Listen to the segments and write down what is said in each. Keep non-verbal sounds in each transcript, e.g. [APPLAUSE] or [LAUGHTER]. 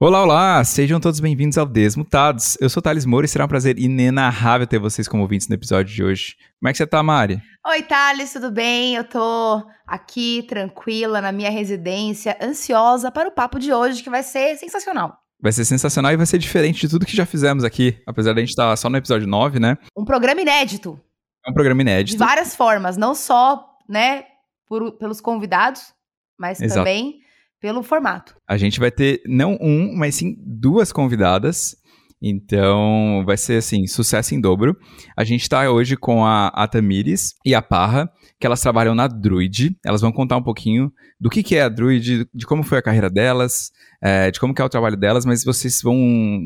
Olá, olá! Sejam todos bem-vindos ao Desmutados. Eu sou Thales Moura e será um prazer inenarrável ter vocês como ouvintes no episódio de hoje. Como é que você tá, Mari? Oi, Thales, tudo bem? Eu tô aqui, tranquila, na minha residência, ansiosa para o papo de hoje, que vai ser sensacional. Vai ser sensacional e vai ser diferente de tudo que já fizemos aqui, apesar de a gente estar tá só no episódio 9, né? Um programa inédito. É um programa inédito. De várias formas, não só, né, por, pelos convidados, mas Exato. também pelo formato. A gente vai ter não um, mas sim duas convidadas. Então, vai ser assim, sucesso em dobro. A gente está hoje com a, a Tamires e a Parra, que elas trabalham na Druid. Elas vão contar um pouquinho do que, que é a Druid, de como foi a carreira delas, é, de como que é o trabalho delas, mas vocês vão,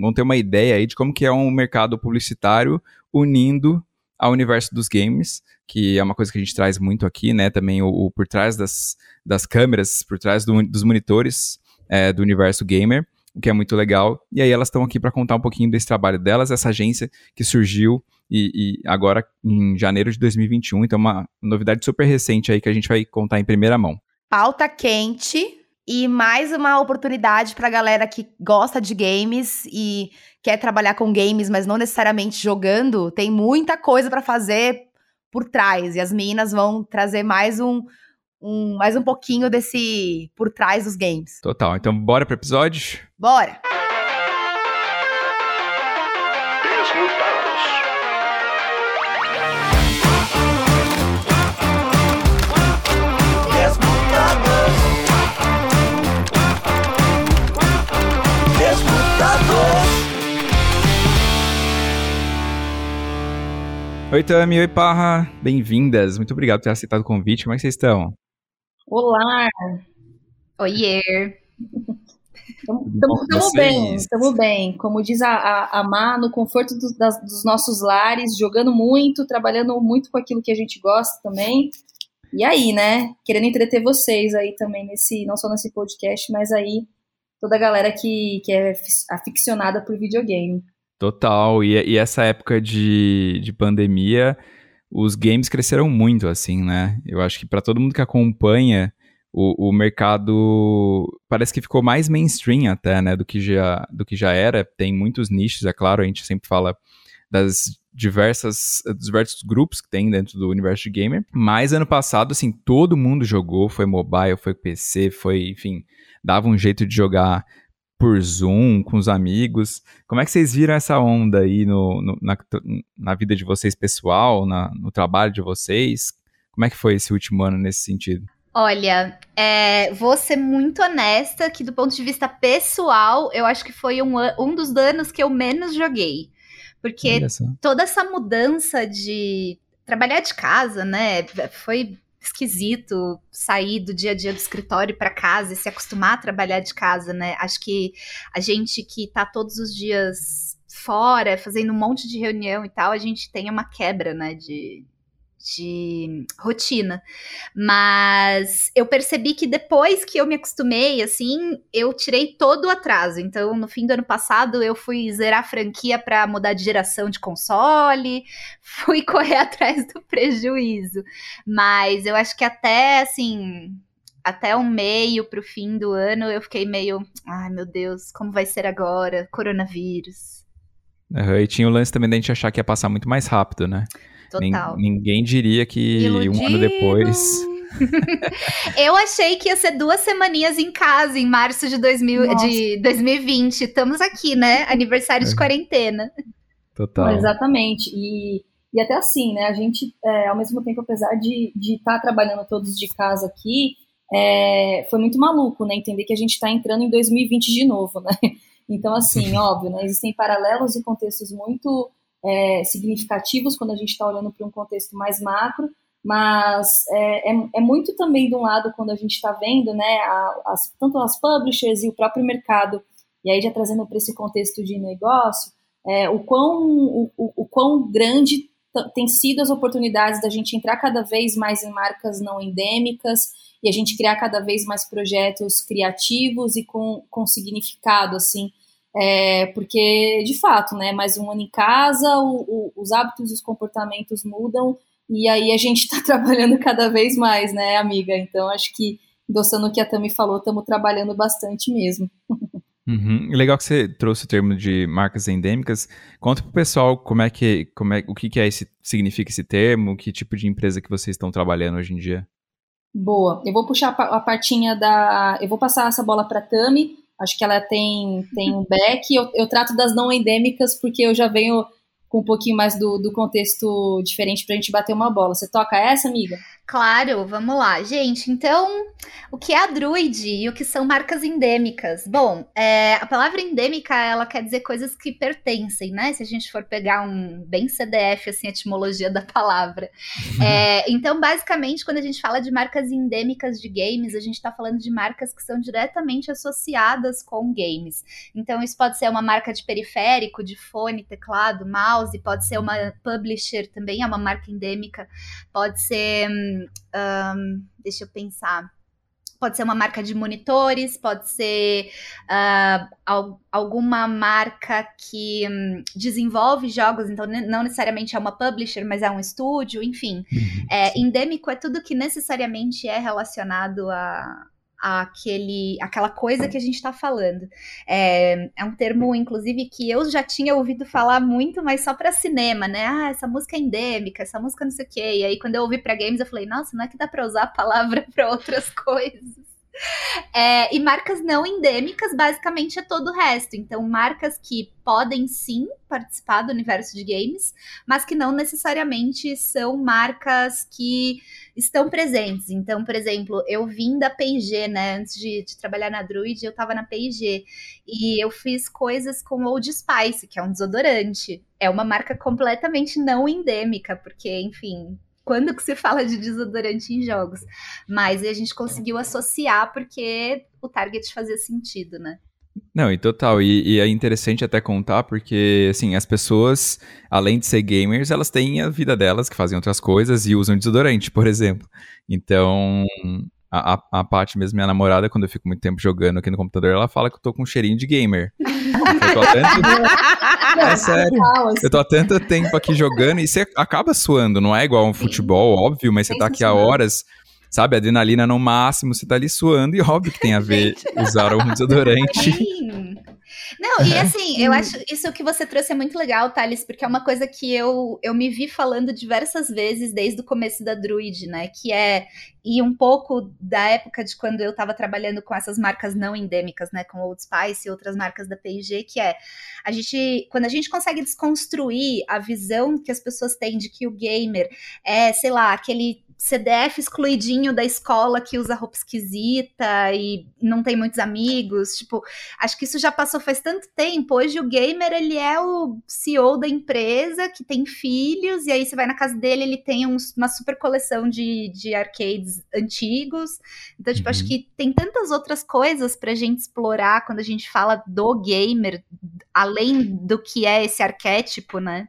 vão ter uma ideia aí de como que é um mercado publicitário unindo ao universo dos games, que é uma coisa que a gente traz muito aqui, né? Também o, o por trás das, das câmeras, por trás do, dos monitores é, do universo gamer, o que é muito legal. E aí elas estão aqui para contar um pouquinho desse trabalho delas, essa agência que surgiu e, e, agora em janeiro de 2021. Então, uma novidade super recente aí que a gente vai contar em primeira mão. Pauta quente e mais uma oportunidade para a galera que gosta de games e quer trabalhar com games, mas não necessariamente jogando, tem muita coisa para fazer por trás. E as meninas vão trazer mais um, um, mais um pouquinho desse por trás dos games. Total. Então, bora pro episódio? Bora! Oi, Tami. Oi, Parra. Bem-vindas. Muito obrigado por ter aceitado o convite. Como é que vocês estão? Olá. Oiê. Estamos bem, estamos bem. Como diz a, a, a Má, no conforto do, das, dos nossos lares, jogando muito, trabalhando muito com aquilo que a gente gosta também. E aí, né? Querendo entreter vocês aí também, nesse, não só nesse podcast, mas aí toda a galera que, que é aficionada por videogame. Total. E, e essa época de, de pandemia, os games cresceram muito, assim, né? Eu acho que para todo mundo que acompanha, o, o mercado parece que ficou mais mainstream até, né? Do que, já, do que já era. Tem muitos nichos, é claro, a gente sempre fala das diversas dos diversos grupos que tem dentro do universo de gamer. Mas ano passado, assim, todo mundo jogou, foi mobile, foi PC, foi, enfim, dava um jeito de jogar por Zoom, com os amigos. Como é que vocês viram essa onda aí no, no na, na, vida de vocês pessoal, na, no trabalho de vocês? Como é que foi esse último ano nesse sentido? Olha, é, vou ser muito honesta que do ponto de vista pessoal, eu acho que foi um, um dos anos que eu menos joguei. Porque toda essa mudança de trabalhar de casa, né, foi esquisito sair do dia a dia do escritório para casa e se acostumar a trabalhar de casa, né? Acho que a gente que tá todos os dias fora, fazendo um monte de reunião e tal, a gente tem uma quebra, né, de, de rotina. Mas eu percebi que depois que eu me acostumei, assim, eu tirei todo o atraso. Então, no fim do ano passado, eu fui zerar a franquia para mudar de geração de console, [LAUGHS] fui correr atrás do prejuízo. Mas eu acho que até, assim, até um meio pro fim do ano, eu fiquei meio, ai meu Deus, como vai ser agora? Coronavírus. Uhum, e tinha o lance também da gente achar que ia passar muito mais rápido, né? Total. ninguém diria que Iludido. um ano depois. [LAUGHS] eu achei que ia ser duas semaninhas em casa em março de, 2000, de 2020. Estamos aqui, né? [LAUGHS] Aniversário é. de quarentena. Total. Exatamente. E, e até assim, né? A gente, é, ao mesmo tempo, apesar de estar tá trabalhando todos de casa aqui, é, foi muito maluco, né? Entender que a gente está entrando em 2020 de novo, né? [LAUGHS] Então, assim, óbvio, né? Existem paralelos e contextos muito é, significativos quando a gente está olhando para um contexto mais macro, mas é, é, é, muito também de um lado quando a gente está vendo, né, as, tanto as publishers e o próprio mercado, e aí já trazendo para esse contexto de negócio, é, o, quão, o, o, o quão grande tem sido as oportunidades da gente entrar cada vez mais em marcas não endêmicas e a gente criar cada vez mais projetos criativos e com, com significado, assim, é, porque, de fato, né, mais um ano em casa, o, o, os hábitos e os comportamentos mudam, e aí a gente está [LAUGHS] trabalhando cada vez mais, né, amiga? Então, acho que, endossando o que a Tami falou, estamos trabalhando bastante mesmo. Uhum. Legal que você trouxe o termo de marcas endêmicas. Conta pro pessoal como é que, como é, o que, que é esse, significa esse termo, que tipo de empresa que vocês estão trabalhando hoje em dia. Boa. Eu vou puxar a partinha da. Eu vou passar essa bola para Tami. Acho que ela tem, tem um back. Eu, eu trato das não endêmicas porque eu já venho com um pouquinho mais do, do contexto diferente para a gente bater uma bola. Você toca essa, amiga? Claro, vamos lá. Gente, então, o que é a Druid e o que são marcas endêmicas? Bom, é, a palavra endêmica, ela quer dizer coisas que pertencem, né? Se a gente for pegar um bem CDF, assim, a etimologia da palavra. [LAUGHS] É, então, basicamente, quando a gente fala de marcas endêmicas de games, a gente está falando de marcas que são diretamente associadas com games. Então, isso pode ser uma marca de periférico, de fone, teclado, mouse, pode ser uma publisher, também é uma marca endêmica, pode ser um, deixa eu pensar. Pode ser uma marca de monitores, pode ser uh, alguma marca que um, desenvolve jogos, então não necessariamente é uma publisher, mas é um estúdio, enfim. Uhum, é, endêmico é tudo que necessariamente é relacionado a, aquele, aquela coisa que a gente está falando. É, é, um termo, inclusive, que eu já tinha ouvido falar muito, mas só para cinema, né? Ah, essa música é endêmica, essa música não sei o quê. E aí, quando eu ouvi para games, eu falei, nossa, não é que dá para usar a palavra [LAUGHS] para outras coisas. [LAUGHS] É, e marcas não endêmicas, basicamente, é todo o resto. Então, marcas que podem sim participar do universo de games, mas que não necessariamente são marcas que estão presentes. Então, por exemplo, eu vim da P&G, né? Antes de, de, trabalhar na Druid, eu estava na P&G. E eu fiz coisas com Old Spice, que é um desodorante. É uma marca completamente não endêmica, porque, enfim, quando que se fala de desodorante em jogos. Mas a gente conseguiu associar porque o target fazia sentido, né? Não, e total. E, e, é interessante até contar porque, assim, as pessoas, além de ser gamers, elas têm a vida delas, que fazem outras coisas e usam desodorante, por exemplo. Então, a, a, a Paty, mesmo minha namorada, quando eu fico muito tempo jogando aqui no computador, ela fala que eu tô com um cheirinho de gamer. [LAUGHS] eu tô tanto... é sério. Eu tô há tanto tempo aqui jogando e você acaba suando, não é igual um futebol, óbvio, mas você tá aqui há horas sabe, adrenalina no máximo, você tá ali suando e óbvio que tem a ver usar um [LAUGHS] desodorante. Sim. Não, e assim, eu acho isso que você trouxe é muito legal, Thales, porque é uma coisa que eu, eu me vi falando diversas vezes desde o começo da Druid, né? Que é, e um pouco da época de quando eu estava trabalhando com essas marcas não endêmicas, né? Com Old Spice e outras marcas da P&G, que é, a gente, quando a gente consegue desconstruir a visão que as pessoas têm de que o gamer é, sei lá, aquele CDF excluidinho da escola que usa roupa esquisita e não tem muitos amigos. Tipo, acho que isso já passou faz tanto tempo. Hoje o gamer, ele é o CEO da empresa que tem filhos, e aí você vai na casa dele, ele tem uns, uma super coleção de, de arcades antigos. Então, tipo, uhum. acho que tem tantas outras coisas pra gente explorar quando a gente fala do gamer, além do que é esse arquétipo, né?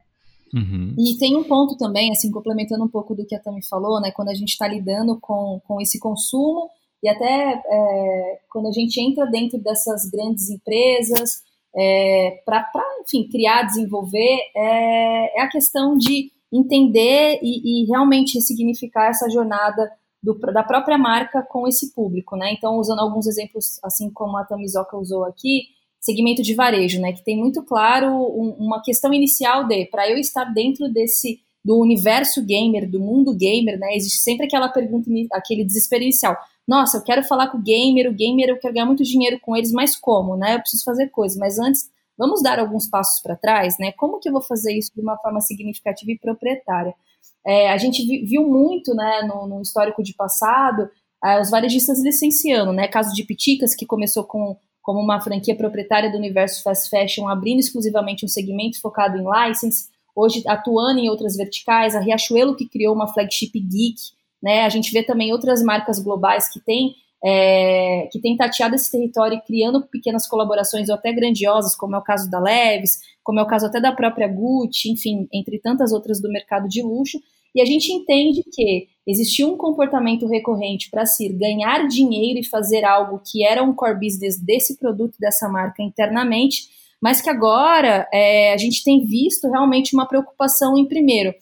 Uhum. E tem um ponto também, assim, complementando um pouco do que a Tami falou, né, quando a gente está lidando com, com esse consumo e até é, quando a gente entra dentro dessas grandes empresas é, para, enfim, criar, desenvolver, é, é, a questão de entender e, e realmente significar essa jornada do, da própria marca com esse público, né? Então, usando alguns exemplos, assim como a Tamizoka usou aqui, segmento de varejo, né? Que tem muito claro um, uma questão inicial de para eu estar dentro desse do universo gamer, do mundo gamer, né? Existe sempre aquela pergunta, aquele desespero inicial. Nossa, eu quero falar com o gamer, o gamer, eu quero ganhar muito dinheiro com eles, mas como, né? Eu preciso fazer coisas. Mas antes, vamos dar alguns passos para trás, né? Como que eu vou fazer isso de uma forma significativa e proprietária? É, a gente viu muito, né, no, no histórico de passado, é, os varejistas licenciando, né? Caso de Piticas, que começou com como uma franquia proprietária do universo fast fashion, abrindo exclusivamente um segmento focado em license, hoje atuando em outras verticais, a Riachuelo que criou uma flagship geek, né? A gente vê também outras marcas globais que têm é, que têm tateado esse território criando pequenas colaborações ou até grandiosas, como é o caso da Leves, como é o caso até da própria Gucci, enfim, entre tantas outras do mercado de luxo. E a gente entende que existia um comportamento recorrente para se ganhar dinheiro e fazer algo que era um core business desse produto, dessa marca internamente, mas que agora é, a gente tem visto realmente uma preocupação em, primeiro,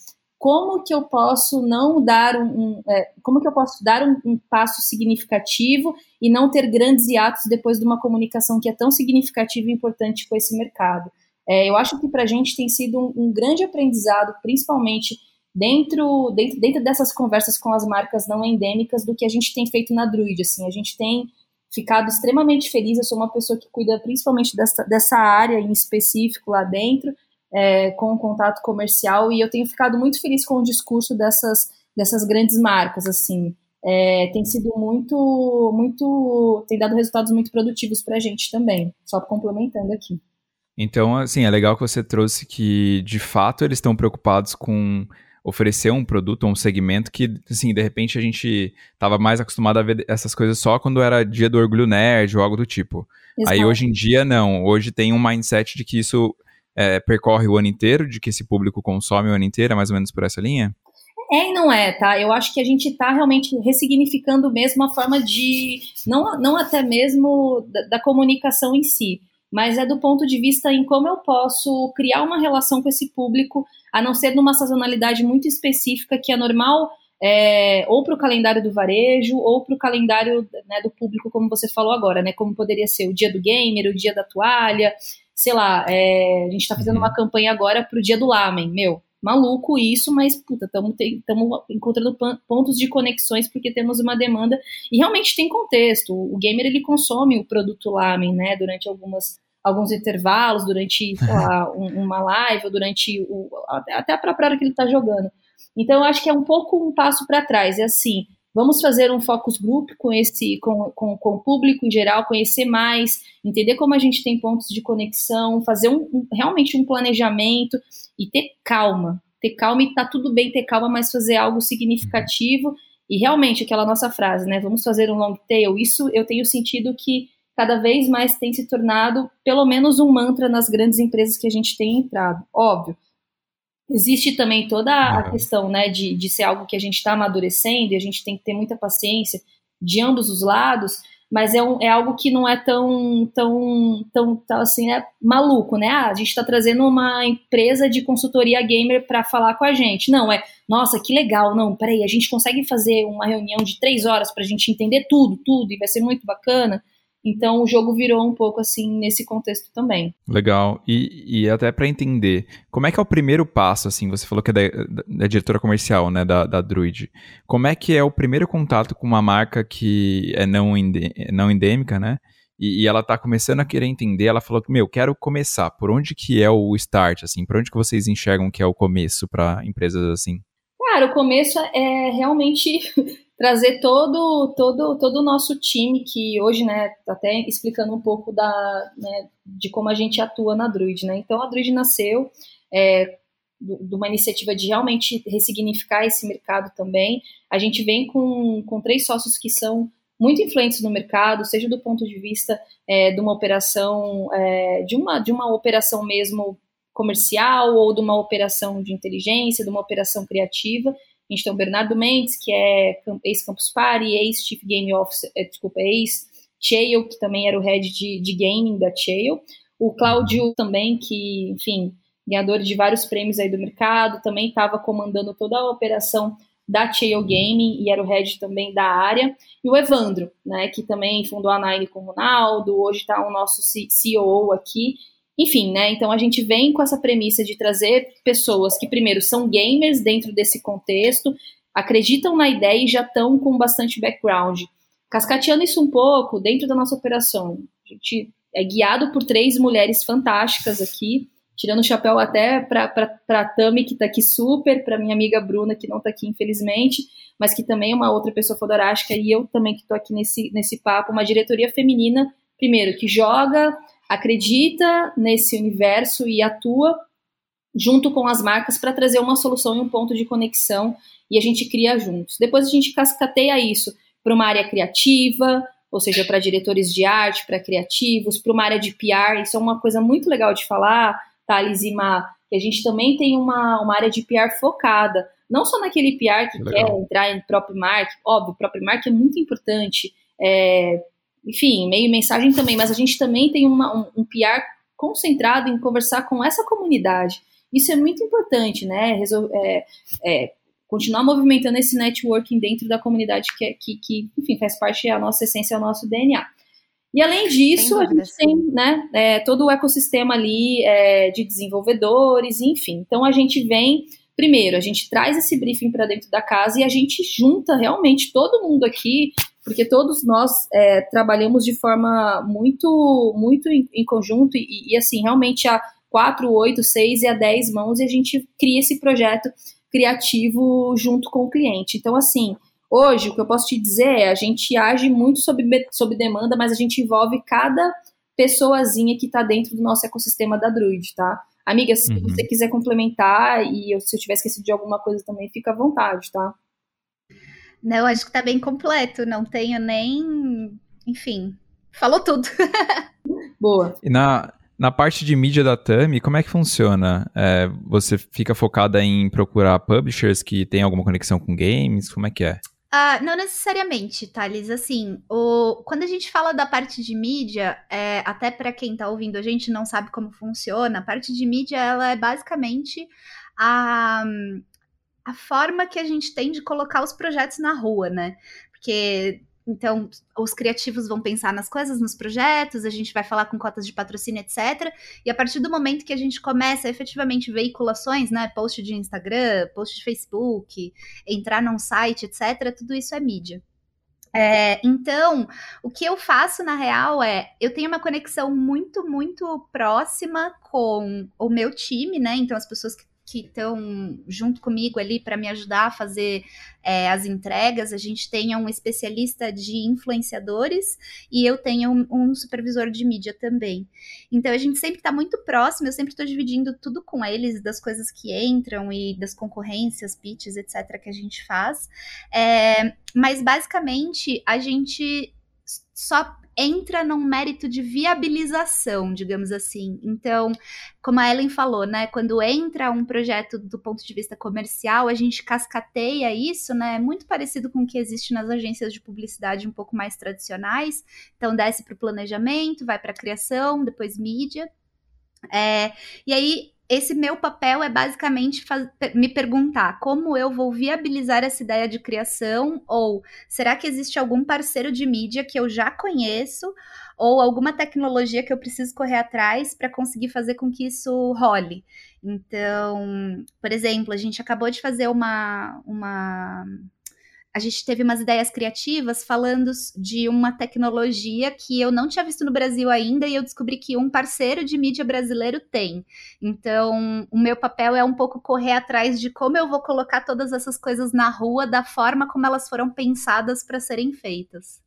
como que eu posso não dar um, um é, como que eu posso dar um, um, passo significativo e não ter grandes hiatos depois de uma comunicação que é tão significativa e importante com esse mercado. É, eu acho que para a gente tem sido um, um, grande aprendizado, principalmente dentro, dentro, dentro dessas conversas com as marcas não endêmicas, do que a gente tem feito na Druid. Assim, a gente tem ficado extremamente feliz. Eu sou uma pessoa que cuida principalmente dessa, dessa área em específico lá dentro, é, com o contato comercial, e eu tenho ficado muito feliz com o discurso dessas, dessas grandes marcas. assim. É, tem sido muito, muito, tem dado resultados muito produtivos para a gente também. Só complementando aqui. Então, assim, é legal que você trouxe que, de fato, eles estão preocupados com oferecer um produto, um segmento que, assim, de repente a gente estava mais acostumado a ver essas coisas só quando era dia do orgulho nerd ou algo do tipo. Exato. Aí hoje em dia, não. Hoje tem um mindset de que isso é, percorre o ano inteiro, de que esse público consome o ano inteiro, é mais ou menos por essa linha? É e não é, tá? Eu acho que a gente está realmente ressignificando mesmo a forma de. Não, não até mesmo da, da comunicação em si, mas é do ponto de vista em como eu posso criar uma relação com esse público, a não ser numa sazonalidade muito específica que é normal é, ou para o calendário do varejo ou para o calendário né, do público, como você falou agora, né? Como poderia ser o dia do gamer, o dia da toalha, sei lá, é, a gente está fazendo uma uhum. campanha agora para o dia do lamen, meu, maluco isso, mas puta, estamos encontrando pontos de conexões porque temos uma demanda e realmente tem contexto. O gamer ele consome o produto lamen, né, durante algumas alguns intervalos, durante lá, [LAUGHS] um, uma live, ou durante o, até a própria hora que ele está jogando. Então eu acho que é um pouco um passo para trás. É assim, vamos fazer um focus group com esse com, com, com, o público em geral, conhecer mais, entender como a gente tem pontos de conexão, fazer um, um realmente um planejamento e ter calma ter calma e tá tudo bem ter calma, mas fazer algo significativo e realmente aquela nossa frase, né? Vamos fazer um long tail. Isso eu tenho sentido que cada vez mais tem se tornado pelo menos um mantra nas grandes empresas que a gente tem entrado. Óbvio. Existe também toda a questão né, de, de ser algo que a gente está amadurecendo e a gente tem que ter muita paciência de ambos os lados, mas é, um, é algo que não é tão, tão, tão, tão assim, é maluco, né? Ah, a gente está trazendo uma empresa de consultoria gamer para falar com a gente. Não, é, nossa, que legal, não, peraí, a gente consegue fazer uma reunião de três horas para a gente entender tudo, tudo, e vai ser muito bacana. Então o jogo virou um pouco assim nesse contexto também. Legal. E, e até para entender, como é que é o primeiro passo, assim, você falou que é da, da diretora comercial, né, da, da Druid. Como é que é o primeiro contato com uma marca que é não, ende, não endêmica, né? E, e, ela tá começando a querer entender, ela falou que, meu, quero começar. Por onde que é o start, assim? Por onde que vocês enxergam que é o começo para empresas assim? Cara, o começo é realmente trazer todo todo todo o nosso time que hoje, né, tá até explicando um pouco da, né, de como a gente atua na Druid, né? Então a Druid nasceu é, de uma iniciativa de realmente ressignificar esse mercado também. A gente vem com, com três sócios que são muito influentes no mercado, seja do ponto de vista é, de uma operação, é, de, uma, de uma operação mesmo comercial ou de uma operação de inteligência, de uma operação criativa. A gente tem o Bernardo Mendes, que é ex-Campus Party, ex-Chief Game Officer, é, desculpa, ex-Chael, que também era o head de, de gaming da Chael. O Cláudio também, que, enfim, ganhador de vários prêmios aí do mercado, também estava comandando toda a operação da Chael Gaming e era o head também da área. E o Evandro, né, que também fundou a Nine com o Ronaldo, hoje está o nosso CEO aqui enfim, né? Então a gente vem com essa premissa de trazer pessoas que, primeiro, são gamers dentro desse contexto, acreditam na ideia e já estão com bastante background. Cascateando isso um pouco dentro da nossa operação. A gente é guiado por três mulheres fantásticas aqui, tirando o chapéu até para a Tami, que está aqui super, para minha amiga Bruna, que não está aqui, infelizmente, mas que também é uma outra pessoa fodorástica, e eu também que estou aqui nesse, nesse papo, uma diretoria feminina, primeiro, que joga acredita nesse universo e atua junto com as marcas para trazer uma solução e um ponto de conexão e a gente cria juntos. Depois a gente cascateia isso para uma área criativa, ou seja, para diretores de arte, para criativos, para uma área de PR. Isso é uma coisa muito legal de falar, Thales e Má, que a gente também tem uma, uma área de PR focada, não só naquele PR que legal. quer entrar em próprio marketing, óbvio, o próprio marketing é muito importante, é, enfim, meio mensagem também, mas a gente também tem uma, um, um PR concentrado em conversar com essa comunidade. Isso é muito importante, né? Resol é, é, continuar movimentando esse networking dentro da comunidade que, que, que, enfim, faz parte da nossa essência, é o nosso DNA. E além disso, a gente tem né, é, todo o ecossistema ali é, de desenvolvedores, enfim. Então a gente vem, primeiro, a gente traz esse briefing para dentro da casa e a gente junta realmente todo mundo aqui, porque todos nós é, trabalhamos de forma muito, muito em, em conjunto e, e, assim, realmente a quatro, oito, seis e a dez mãos e a gente cria esse projeto criativo junto com o cliente. Então, assim, Hoje, o que eu posso te dizer é, a gente age muito sob, sob demanda, mas a gente envolve cada pessoazinha que está dentro do nosso ecossistema da Druid, tá? Amiga, se uhum. você quiser complementar e eu, se eu tiver esquecido de alguma coisa também, fica à vontade, tá? Não, acho que tá bem completo. Não tenho nem. Enfim, falou tudo. [LAUGHS] Boa. E na, na parte de mídia da Tami, como é que funciona? É, você fica focada em procurar publishers que têm alguma conexão com games? Como é que é? Uh, não necessariamente, Thales. Assim, o, quando a gente fala da parte de mídia, é, até para quem está ouvindo a gente não sabe como funciona, a parte de mídia ela é basicamente a, a forma que a gente tem de colocar os projetos na rua, né? Porque então, os criativos vão pensar nas coisas, nos projetos, a gente vai falar com cotas de patrocínio, etc. E a partir do momento que a gente começa efetivamente veiculações, né, post de Instagram, post de Facebook, entrar num site, etc., tudo isso é mídia. É, então, o que eu faço na real é, eu tenho uma conexão muito, muito próxima com o meu time, né? Então, as pessoas que que estão junto comigo ali para me ajudar a fazer é, as entregas. A gente tem um especialista de influenciadores e eu tenho um, um supervisor de mídia também. Então a gente sempre está muito próximo, eu sempre estou dividindo tudo com eles, das coisas que entram e das concorrências, pitches, etc., que a gente faz. É, mas basicamente a gente só entra num mérito de viabilização, digamos assim. Então, como a Ellen falou, né, quando entra um projeto do ponto de vista comercial, a gente cascateia isso, né, muito parecido com o que existe nas agências de publicidade um pouco mais tradicionais. Então, desce para o planejamento, vai para a criação, depois mídia. É, e aí esse meu papel é basicamente me perguntar como eu vou viabilizar essa ideia de criação, ou será que existe algum parceiro de mídia que eu já conheço, ou alguma tecnologia que eu preciso correr atrás para conseguir fazer com que isso role. Então, por exemplo, a gente acabou de fazer uma, uma a gente teve umas ideias criativas falando de uma tecnologia que eu não tinha visto no Brasil ainda e eu descobri que um parceiro de mídia brasileiro tem. Então, o meu papel é um pouco correr atrás de como eu vou colocar todas essas coisas na rua da forma como elas foram pensadas para serem feitas.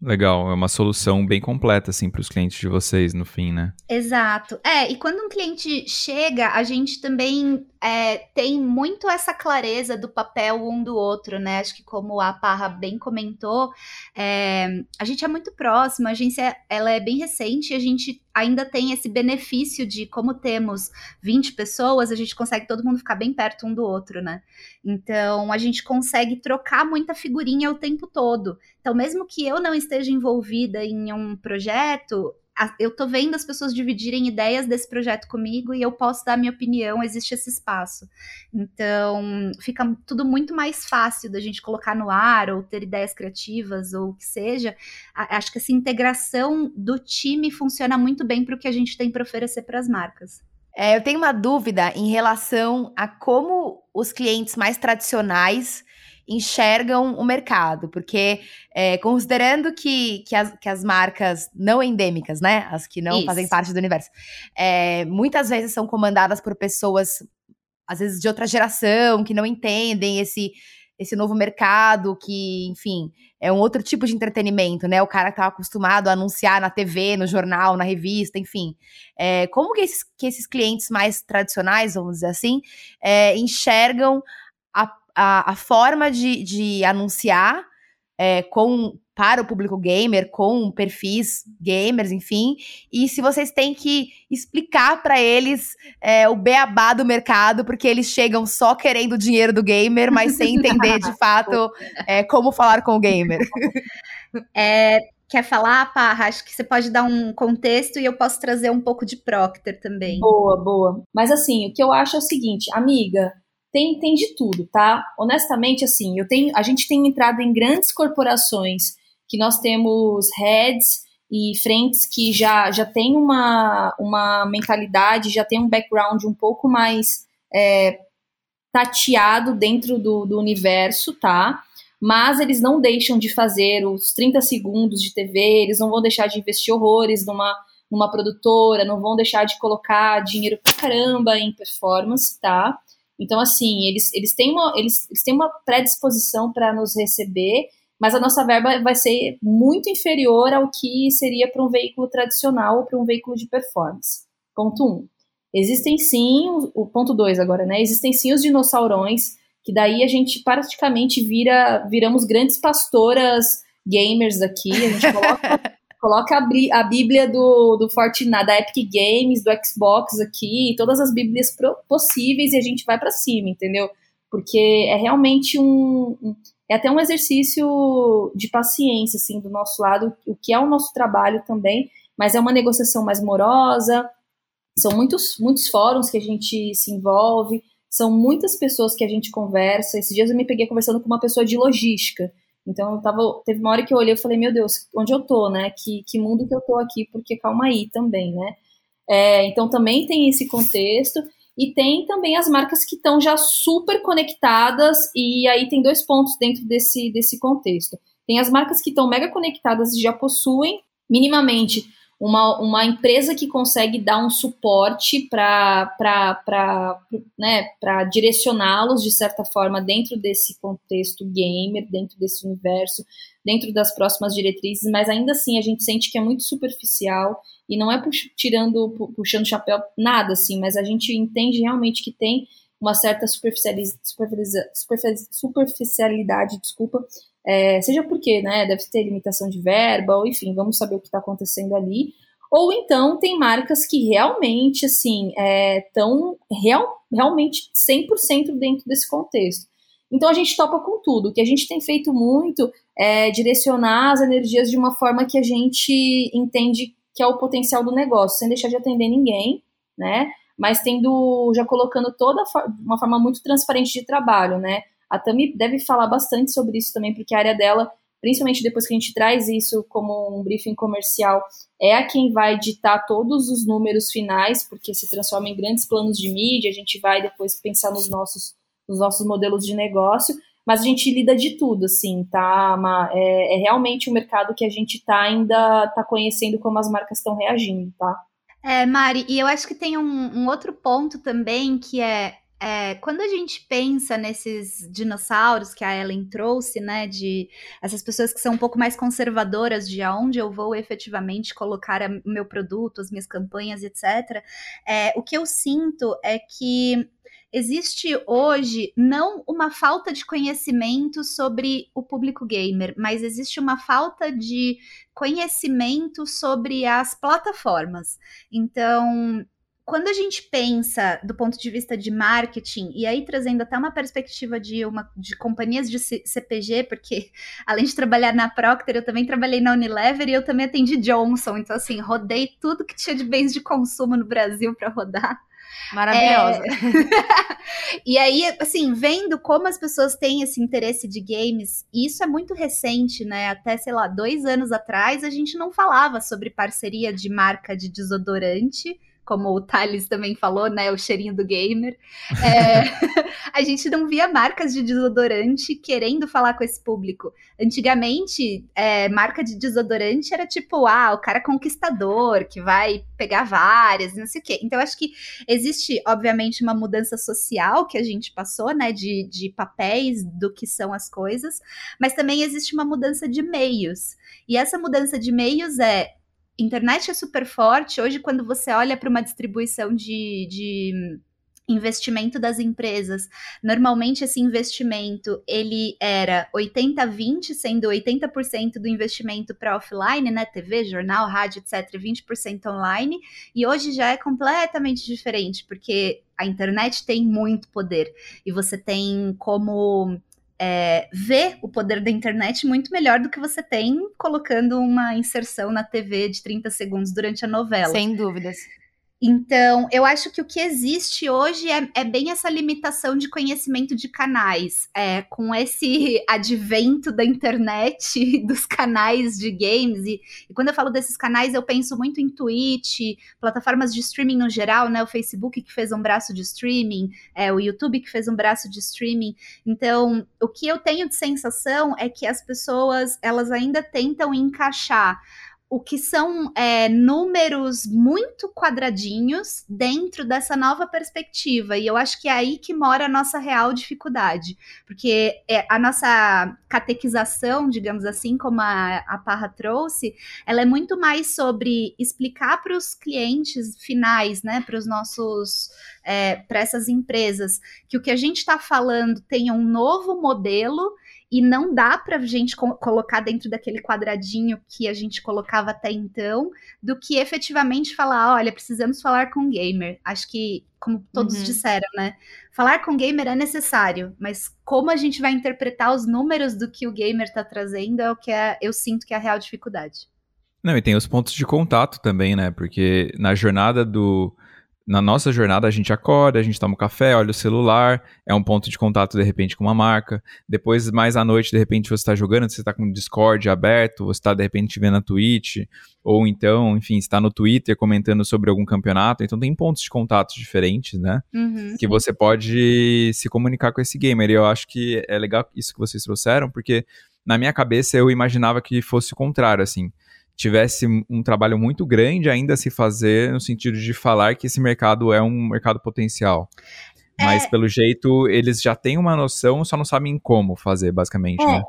Legal, é uma solução bem completa, assim, para os clientes de vocês, no fim, né? Exato. É, e quando um cliente chega, a gente também é, tem muito essa clareza do papel um do outro, né? Acho que como a Parra bem comentou, é, a gente é muito próximo, a agência ela é bem recente e a gente ainda tem esse benefício de como temos 20 pessoas, a gente consegue todo mundo ficar bem perto um do outro, né? Então a gente consegue trocar muita figurinha o tempo todo. Então, mesmo que eu não esteja envolvida em um projeto, eu tô vendo as pessoas dividirem ideias desse projeto comigo e eu posso dar minha opinião, existe esse espaço. Então, fica tudo muito mais fácil da gente colocar no ar ou ter ideias criativas ou o que seja. Acho que essa integração do time funciona muito bem para o que a gente tem para oferecer para as marcas. É, eu tenho uma dúvida em relação a como os clientes mais tradicionais enxergam o mercado, porque é, considerando que, que, as, que as marcas não endêmicas, né, as que não Isso. fazem parte do universo, é, muitas vezes são comandadas por pessoas, às vezes de outra geração, que não entendem esse esse novo mercado que, enfim, é um outro tipo de entretenimento, né? O cara que tá acostumado a anunciar na TV, no jornal, na revista, enfim. É, como que esses, que esses clientes mais tradicionais, vamos dizer assim, é, enxergam a a, a forma de, de anunciar é, com para o público gamer, com perfis gamers, enfim, e se vocês têm que explicar para eles é, o beabá do mercado, porque eles chegam só querendo o dinheiro do gamer, mas sem [LAUGHS] entender de fato é, como falar com o gamer. É, quer falar, Parra? Acho que você pode dar um contexto e eu posso trazer um pouco de Procter também. Boa, boa. Mas assim, o que eu acho é o seguinte, amiga, tem, tem de tudo, tá? Honestamente, assim, eu tenho, a gente tem entrado em grandes corporações que nós temos heads e frentes que já, já tem uma, uma mentalidade, já tem um background um pouco mais é, tateado dentro do, do universo, tá? Mas eles não deixam de fazer os 30 segundos de TV, eles não vão deixar de investir horrores numa, numa produtora, não vão deixar de colocar dinheiro pra caramba em performance, tá? Então, assim, eles, eles, têm, uma, eles, eles têm uma predisposição para nos receber, mas a nossa verba vai ser muito inferior ao que seria para um veículo tradicional ou para um veículo de performance. Ponto 1. Um. Existem sim, o ponto 2 agora, né? Existem sim os dinossaurões, que daí a gente praticamente vira, viramos grandes pastoras gamers aqui, a gente coloca, [LAUGHS] coloca a, a, Bíblia do, do Fortnite, da Epic Games, do Xbox aqui, todas as Bíblias possíveis e a gente vai para cima, entendeu? Porque é realmente um, é até um exercício de paciência, assim, do nosso lado, o que é o nosso trabalho também, mas é uma negociação mais morosa, são muitos, muitos fóruns que a gente se envolve, são muitas pessoas que a gente conversa. Esses dias eu me peguei conversando com uma pessoa de logística. Então tava, teve uma hora que eu olhei e falei, meu Deus, onde eu tô, né? Que, que mundo que eu tô aqui, porque calma aí também, né? É, então também tem esse contexto. E tem também as marcas que estão já super conectadas, e aí tem dois pontos dentro desse, desse contexto. Tem as marcas que estão mega conectadas e já possuem minimamente uma, uma empresa que consegue dar um suporte para né, direcioná-los, de certa forma, dentro desse contexto gamer, dentro desse universo, dentro das próximas diretrizes, mas ainda assim a gente sente que é muito superficial e não é pux tirando, puxando chapéu, nada assim, mas a gente entende realmente que tem uma certa superficialidade, superficialidade desculpa, é, seja porque, né, deve ter limitação de verba, ou enfim, vamos saber o que está acontecendo ali. Ou então tem marcas que realmente, assim, estão é, real, realmente 100% dentro desse contexto. Então a gente topa com tudo. O que a gente tem feito muito é direcionar as energias de uma forma que a gente entende que é o potencial do negócio, sem deixar de atender ninguém, né? Mas tendo, já colocando toda uma forma muito transparente de trabalho, né? A Tami deve falar bastante sobre isso também, porque a área dela, principalmente depois que a gente traz isso como um briefing comercial, é a quem vai ditar todos os números finais, porque se transforma em grandes planos de mídia, a gente vai depois pensar nos nossos, nos nossos modelos de negócio, mas a gente lida de tudo, assim, tá? É, é realmente um mercado que a gente tá ainda tá conhecendo como as marcas estão reagindo, tá? É, Mari, e eu acho que tem um, um outro ponto também que é é, quando a gente pensa nesses dinossauros que a Ellen trouxe, né, de essas pessoas que são um pouco mais conservadoras de aonde eu vou efetivamente colocar o meu produto, as minhas campanhas, etc., é, o que eu sinto é que existe hoje não uma falta de conhecimento sobre o público gamer, mas existe uma falta de conhecimento sobre as plataformas. Então, quando a gente pensa do ponto de vista de marketing, e aí trazendo até uma perspectiva de, uma, de companhias de CPG, porque [LAUGHS] além de trabalhar na Procter, eu também trabalhei na Unilever e eu também atendi Johnson. Então, assim, rodei tudo que tinha de bens de consumo no Brasil para rodar. Maravilhosa. É... [LAUGHS] e aí, assim, vendo como as pessoas têm esse interesse de games, e isso é muito recente, né? Até, sei lá, dois anos atrás, a gente não falava sobre parceria de marca de desodorante como o Thales também falou, né? O cheirinho do gamer. É, [LAUGHS] a gente não via marcas de desodorante querendo falar com esse público. Antigamente, é, marca de desodorante era tipo, ah, o cara conquistador, que vai pegar várias, não sei o quê. Então, acho que existe, obviamente, uma mudança social que a gente passou, né? De, de papéis do que são as coisas, mas também existe uma mudança de meios. E essa mudança de meios é internet é super forte. Hoje, quando você olha para uma distribuição de, de investimento das empresas. Normalmente esse investimento ele era 80-20, sendo 80% do investimento para offline, né, TV, jornal, rádio, etc, 20% online, e hoje já é completamente diferente, porque a internet tem muito poder e você tem como é, vê o poder da internet muito melhor do que você tem colocando uma inserção na TV de 30 segundos durante a novela. Sem dúvidas. Então, eu acho que o que existe hoje é, é bem essa limitação de conhecimento de canais. É, com esse [LAUGHS] advento da internet, [LAUGHS] dos canais de games, e, e, quando eu falo desses canais, eu penso muito em Twitch, plataformas de streaming no geral, né? O Facebook que fez um braço de streaming, é, o YouTube que fez um braço de streaming. Então, o que eu tenho de sensação é que as pessoas, elas ainda tentam encaixar o que são é, números muito quadradinhos dentro dessa nova perspectiva. E eu acho que é aí que mora a nossa real dificuldade. Porque é, a nossa catequização, digamos assim, como a, a Parra trouxe, ela é muito mais sobre explicar para os clientes finais, né, para os nossos. É, para essas empresas, que o que a gente está falando tem um novo modelo e não dá para a gente co colocar dentro daquele quadradinho que a gente colocava até então, do que efetivamente falar, olha, precisamos falar com gamer. Acho que, como todos uhum. disseram, né? Falar com gamer é necessário, mas como a gente vai interpretar os números do que o gamer está trazendo é o que é, eu sinto que é a real dificuldade. Não, e tem os pontos de contato também, né? Porque na jornada do na nossa jornada a gente acorda, a gente toma um café, olha o celular, é um ponto de contato de repente com uma marca. Depois, mais à noite, de repente você está jogando, você está com o Discord aberto, você está de repente vendo a Twitch, ou então, enfim, está no Twitter comentando sobre algum campeonato. Então tem pontos de contato diferentes, né? Uhum. Que você pode se comunicar com esse gamer. E eu acho que é legal isso que vocês trouxeram, porque na minha cabeça eu imaginava que fosse o contrário, assim tivesse um trabalho muito grande ainda a se fazer no sentido de falar que esse mercado é um mercado potencial. Mas, é... pelo jeito, eles já têm uma noção, só não sabem como fazer, basicamente, é, né?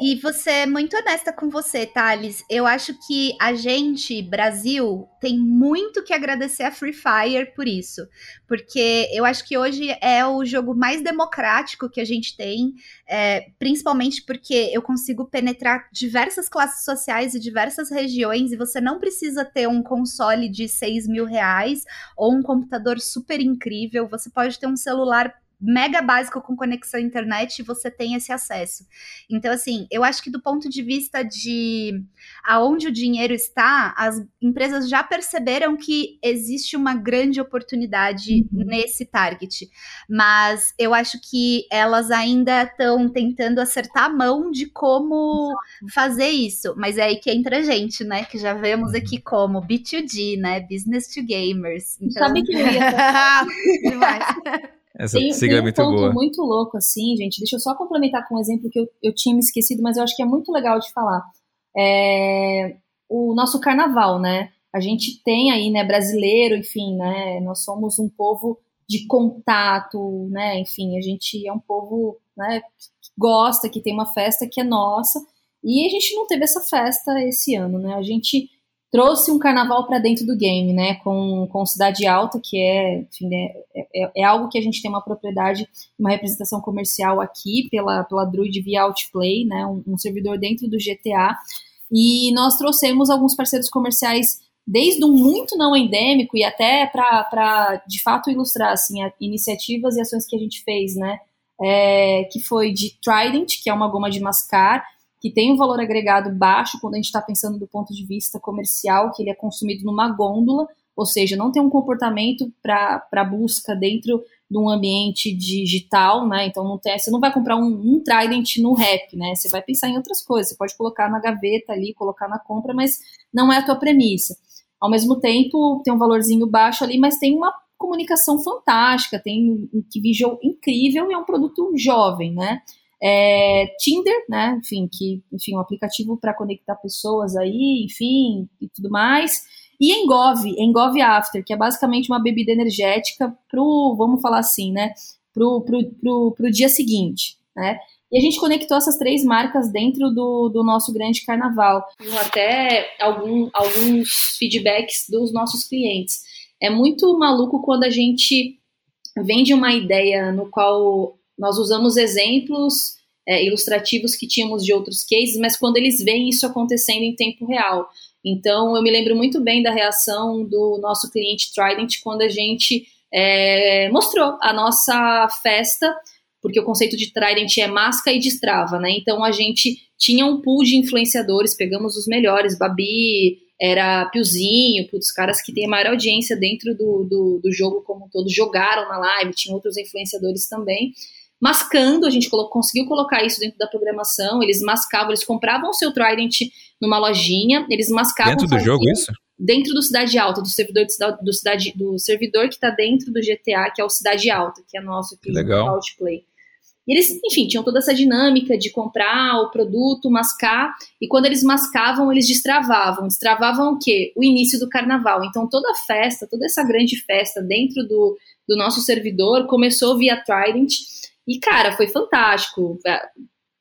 E você é muito honesta com você, Thales. Eu acho que a gente, Brasil, tem muito que agradecer a Free Fire por isso. Porque eu acho que hoje é o jogo mais democrático que a gente tem, é, principalmente porque eu consigo penetrar diversas classes sociais e diversas regiões, e você não precisa ter um console de 6 mil reais ou um computador super incrível. Você pode ter um celular mega básico com conexão à internet você tem esse acesso. Então, assim, eu acho que do ponto de vista de aonde o dinheiro está, as empresas já perceberam que existe uma grande oportunidade uhum. nesse target. Mas eu acho que elas ainda estão tentando acertar a mão de como fazer isso. Mas é aí que entra a gente, né? Que já vemos aqui uhum. como B2G, né? Business to Gamers. Então... Sabe que eu ia [LAUGHS] Demais. Essa tem, sigla é muito um ponto boa. muito louco, assim, gente. Deixa eu só complementar com um exemplo que eu, eu tinha me esquecido, mas eu acho que é muito legal de falar. É, o nosso carnaval, né? A gente tem aí, né, brasileiro, enfim, né? Nós somos um povo de contato, né? Enfim, a gente é um povo, né, que gosta, que tem uma festa que é nossa. E a gente não teve essa festa esse ano, né? A gente trouxe um carnaval para dentro do game, né? Com, com Cidade Alta, que é, enfim, né, é, é, é, algo que a gente tem uma propriedade, uma representação comercial aqui pela, pela Druid via Outplay, né? Um, um servidor dentro do GTA. E nós trouxemos alguns parceiros comerciais desde um muito não endêmico e até para de fato ilustrar assim, iniciativas e ações que a gente fez, né? É, que foi de Trident, que é uma goma de mascar, que tem um valor agregado baixo quando a gente está pensando do ponto de vista comercial, que ele é consumido numa gôndola, ou seja, não tem um comportamento para busca dentro de um ambiente digital, né? Então não tem, você não vai comprar um, um Trident no rap, né? Você vai pensar em outras coisas. Você pode colocar na gaveta ali, colocar na compra, mas não é a tua premissa. Ao mesmo tempo, tem um valorzinho baixo ali, mas tem uma comunicação fantástica, tem um visual incrível e é um produto jovem, né? É, Tinder, né? Enfim, que, enfim, um aplicativo para conectar pessoas aí, enfim, e tudo mais. E Engov, Engov After, que é basicamente uma bebida energética pro, vamos falar assim, né? Pro, pro, pro, pro dia seguinte, né? E a gente conectou essas três marcas dentro do, do nosso grande carnaval. Até algum, alguns feedbacks dos nossos clientes. É muito maluco quando a gente vende uma ideia no qual nós usamos exemplos é, ilustrativos que tínhamos de outros cases, mas quando eles veem isso acontecendo em tempo real. Então, eu me lembro muito bem da reação do nosso cliente Trident quando a gente é, mostrou a nossa festa porque o conceito de Trident é masca e destrava, né? Então a gente tinha um pool de influenciadores, pegamos os melhores, Babi, era Piozinho, putz, caras que têm a maior audiência dentro do, do, do, jogo como um todo, jogaram na live, tinha outros influenciadores também. Mascando, a gente conseguiu colocar isso dentro da programação, eles mascavam, eles compravam o seu Trident numa lojinha, eles mascavam... Dentro do jogo, isso? Dentro do Cidade Alta, do servidor, do, cidade, do servidor que está dentro do GTA, que é o Cidade Alta, que é nosso aqui Legal. no Outplay. E eles, enfim, tinham toda essa dinâmica de comprar o produto, mascar, e quando eles mascavam, eles destravavam. Destravavam o quê? O início do carnaval. Então toda a festa, toda essa grande festa dentro do, do nosso servidor começou via Trident. E, cara, foi fantástico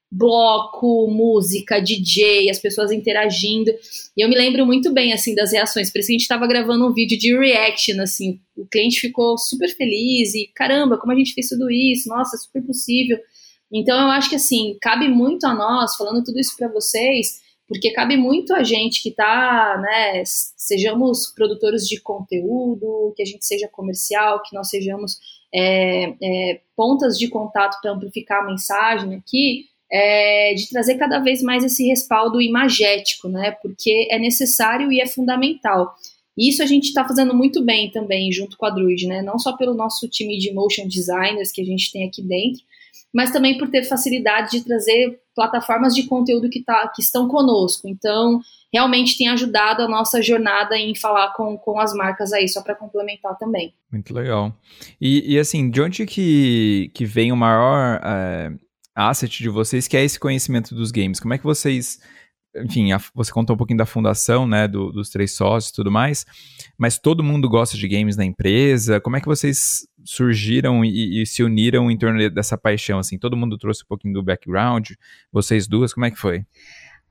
bloco, música, DJ, as pessoas interagindo. E eu me lembro muito bem, assim, das reações. Parecia que a gente estava gravando um vídeo de reaction, assim. O cliente ficou super feliz e, caramba, como a gente fez tudo isso? Nossa, é super possível. Então, eu acho que, assim, cabe muito a nós, falando tudo isso para vocês, porque cabe muito a gente que tá, né, sejamos produtores de conteúdo, que a gente seja comercial, que nós sejamos é, é, pontas de contato para amplificar a mensagem aqui, é, de trazer cada vez mais esse respaldo imagético, né? Porque é necessário e é fundamental. E isso a gente está fazendo muito bem também, junto com a Druid, né? Não só pelo nosso time de motion designers que a gente tem aqui dentro, mas também por ter facilidade de trazer plataformas de conteúdo que, tá, que estão conosco. Então, realmente tem ajudado a nossa jornada em falar com, com as marcas aí, só para complementar também. Muito legal. E, e, assim, de onde que, que vem o maior. É asset de vocês, que é esse conhecimento dos games. Como é que vocês. Enfim, a, você contou um pouquinho da fundação, né, do, dos três sócios e tudo mais, mas todo mundo gosta de games na empresa. Como é que vocês surgiram e, e, se uniram em torno dessa paixão? Assim, todo mundo trouxe um pouquinho do background, vocês duas, como é que foi?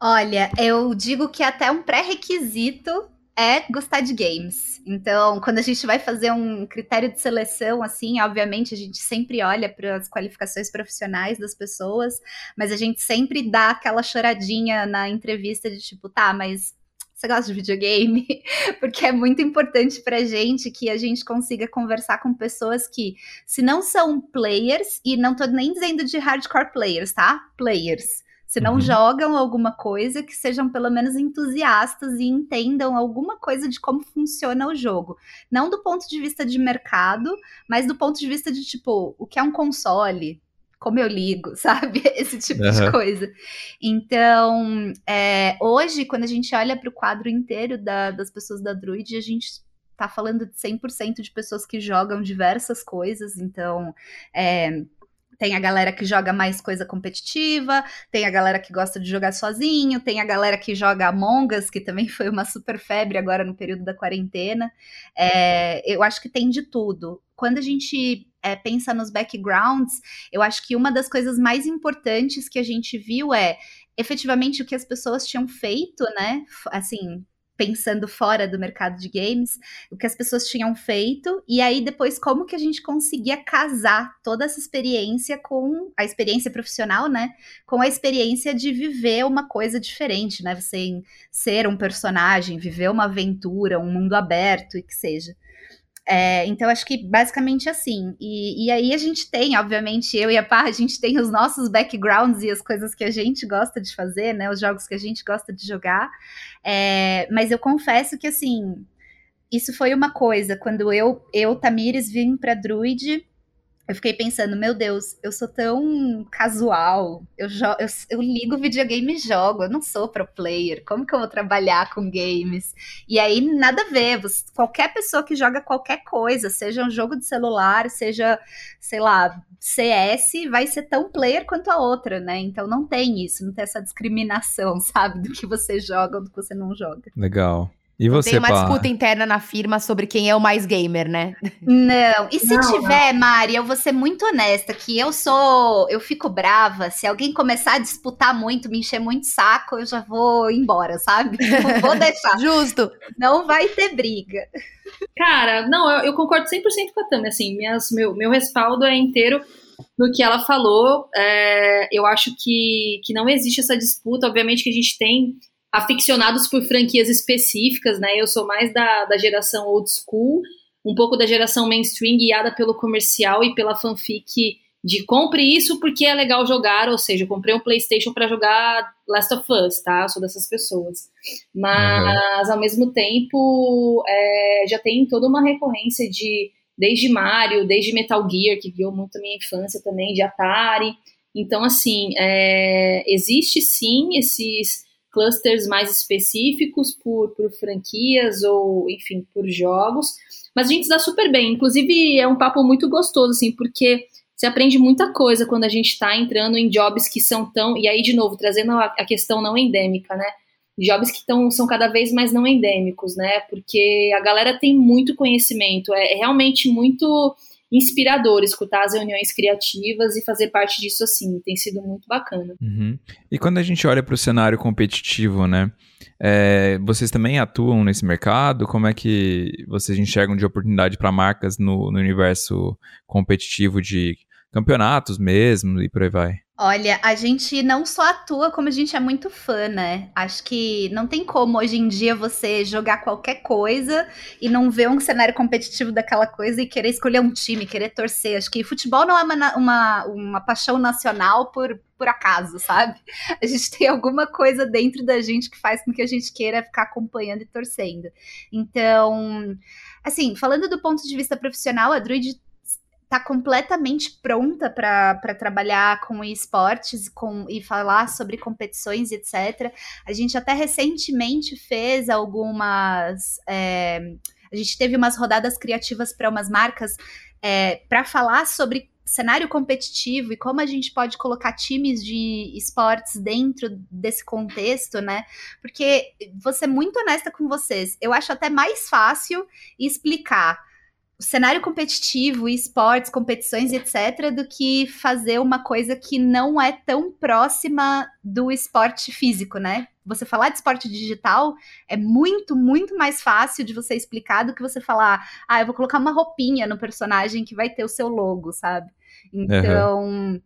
Olha, eu digo que é até um pré-requisito é gostar de games. Então, quando a gente vai fazer um critério de seleção, assim, obviamente a gente sempre olha para as qualificações profissionais das pessoas, mas a gente sempre dá aquela choradinha na entrevista de tipo, tá, mas você gosta de videogame? [LAUGHS] Porque é muito importante pra gente que a gente consiga conversar com pessoas que, se não são players, e não tô nem dizendo de hardcore players, tá? Players se não uhum. jogam alguma coisa, que sejam pelo menos entusiastas e entendam alguma coisa de como funciona o jogo. Não do ponto de vista de mercado, mas do ponto de vista de, tipo, o que é um console, como eu ligo, [LAUGHS] sabe? Esse tipo uhum. de coisa. Então, é, hoje, quando a gente olha para o quadro inteiro da, das pessoas da Druid, a gente tá falando de 100% de pessoas que jogam diversas coisas. Então, é, tem a galera que joga mais coisa competitiva, tem a galera que gosta de jogar sozinho, tem a galera que joga Among Us, que também [LAUGHS] foi uma super febre agora no período da quarentena. É, eu acho que tem de tudo. Quando a gente é, pensa nos backgrounds, eu acho que uma das coisas mais importantes que a gente viu é efetivamente o que as pessoas tinham feito, né? Assim, pensando fora do mercado de games, o que as pessoas tinham feito, e aí depois como que a gente conseguia casar toda essa experiência com a experiência profissional, né? Com a experiência de viver uma coisa diferente, né? Você ser um personagem, viver uma aventura, um mundo aberto e que seja. É, então, acho que basicamente assim. E, e, aí a gente tem, obviamente, eu e a Parra, a gente tem os nossos backgrounds e as coisas que a gente gosta de fazer, né? Os jogos que a gente gosta de jogar. É, mas eu confesso que, assim, isso foi uma coisa. Quando eu, eu Tamires, vim para Druid, eu fiquei pensando, meu Deus, eu sou tão casual, eu, eu, eu, ligo videogame e jogo, eu não sou pro player, como que eu vou trabalhar com games? E aí, nada a ver, você, qualquer pessoa que joga qualquer coisa, seja um jogo de celular, seja, sei lá, CS, vai ser tão player quanto a outra, né? Então não tem isso, não tem essa discriminação, [LAUGHS] sabe, do que você joga ou do que você não joga. Legal. E você, Tem uma pá? disputa interna na firma sobre quem é o mais gamer, né? Não. E se não, tiver, não. Mari, eu vou ser muito honesta, que eu sou. Eu fico brava. Se alguém começar a disputar muito, me encher muito saco, eu já vou embora, sabe? [LAUGHS] Não vou deixar. Justo. Não vai ter briga. Cara, não, eu, eu concordo 100% com a Tami. Assim, minhas, meu, meu respaldo é inteiro no que ela falou. É, eu acho que, que não existe essa disputa. Obviamente que a gente tem aficionados por franquias específicas, né? Eu sou mais da, da geração old school, um pouco da geração mainstream guiada pelo comercial e pela fanfic de compre isso porque é legal jogar, ou seja, eu comprei um PlayStation para jogar Last of Us, tá? Eu sou dessas pessoas. Mas, uhum. ao mesmo tempo, é, já tem toda uma recorrência de, desde Mario, desde Metal Gear, que guiou muito a minha infância também, de Atari. Então, assim, é, existe sim esses clusters mais específicos por, por franquias ou, enfim, por jogos, mas a gente dá super bem. Inclusive, é um papo muito gostoso, assim, porque você aprende muita coisa quando a gente está entrando em jobs que são tão. E aí, de novo, trazendo a, a questão não endêmica, né? Jobs que tão, são cada vez mais não endêmicos, né? Porque a galera tem muito conhecimento, é, é realmente muito inspirador escutar as reuniões criativas e fazer parte disso assim. Tem sido muito bacana. Uhum. E quando a gente olha para o cenário competitivo, né? É, vocês também atuam nesse mercado? Como é que vocês enxergam de oportunidade para marcas no, no universo competitivo de campeonatos mesmo e por aí vai? Olha, a gente não só atua, como a gente é muito fã, né? Acho que não tem como hoje em dia você jogar qualquer coisa e não ver um cenário competitivo daquela coisa e querer escolher um time, querer torcer. Acho que futebol não é uma, uma, uma paixão nacional por, por acaso, sabe? [LAUGHS] A gente tem alguma coisa dentro da gente que faz com que a gente queira ficar acompanhando e torcendo. Então, assim, falando do ponto de vista profissional, a Druid tá completamente pronta para trabalhar com esportes com, e falar sobre competições, etc. A gente até recentemente fez algumas. É, a gente teve umas rodadas criativas para umas marcas é, para falar sobre cenário competitivo e como a gente pode colocar times de esportes dentro desse contexto, né? Porque vou ser muito honesta com vocês, eu acho até mais fácil explicar cenário competitivo, esportes, competições, etc., do que fazer uma coisa que não é tão próxima do esporte físico, né? Você falar de esporte digital é muito, muito mais fácil de você explicar do que você falar, ah, eu vou colocar uma roupinha no personagem que vai ter o seu logo, sabe? Então. Uhum.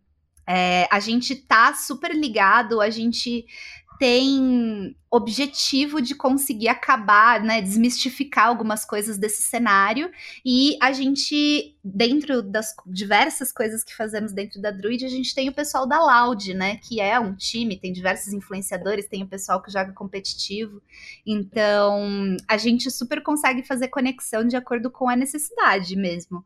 É, a gente tá super ligado, a gente tem objetivo de conseguir acabar, né, desmistificar algumas coisas desse cenário. E a gente, dentro das diversas coisas que fazemos dentro da Druid, a gente tem o pessoal da Loud, né, que é um time, tem diversos influenciadores, tem o pessoal que joga competitivo. Então, a gente super consegue fazer conexão de acordo com a necessidade mesmo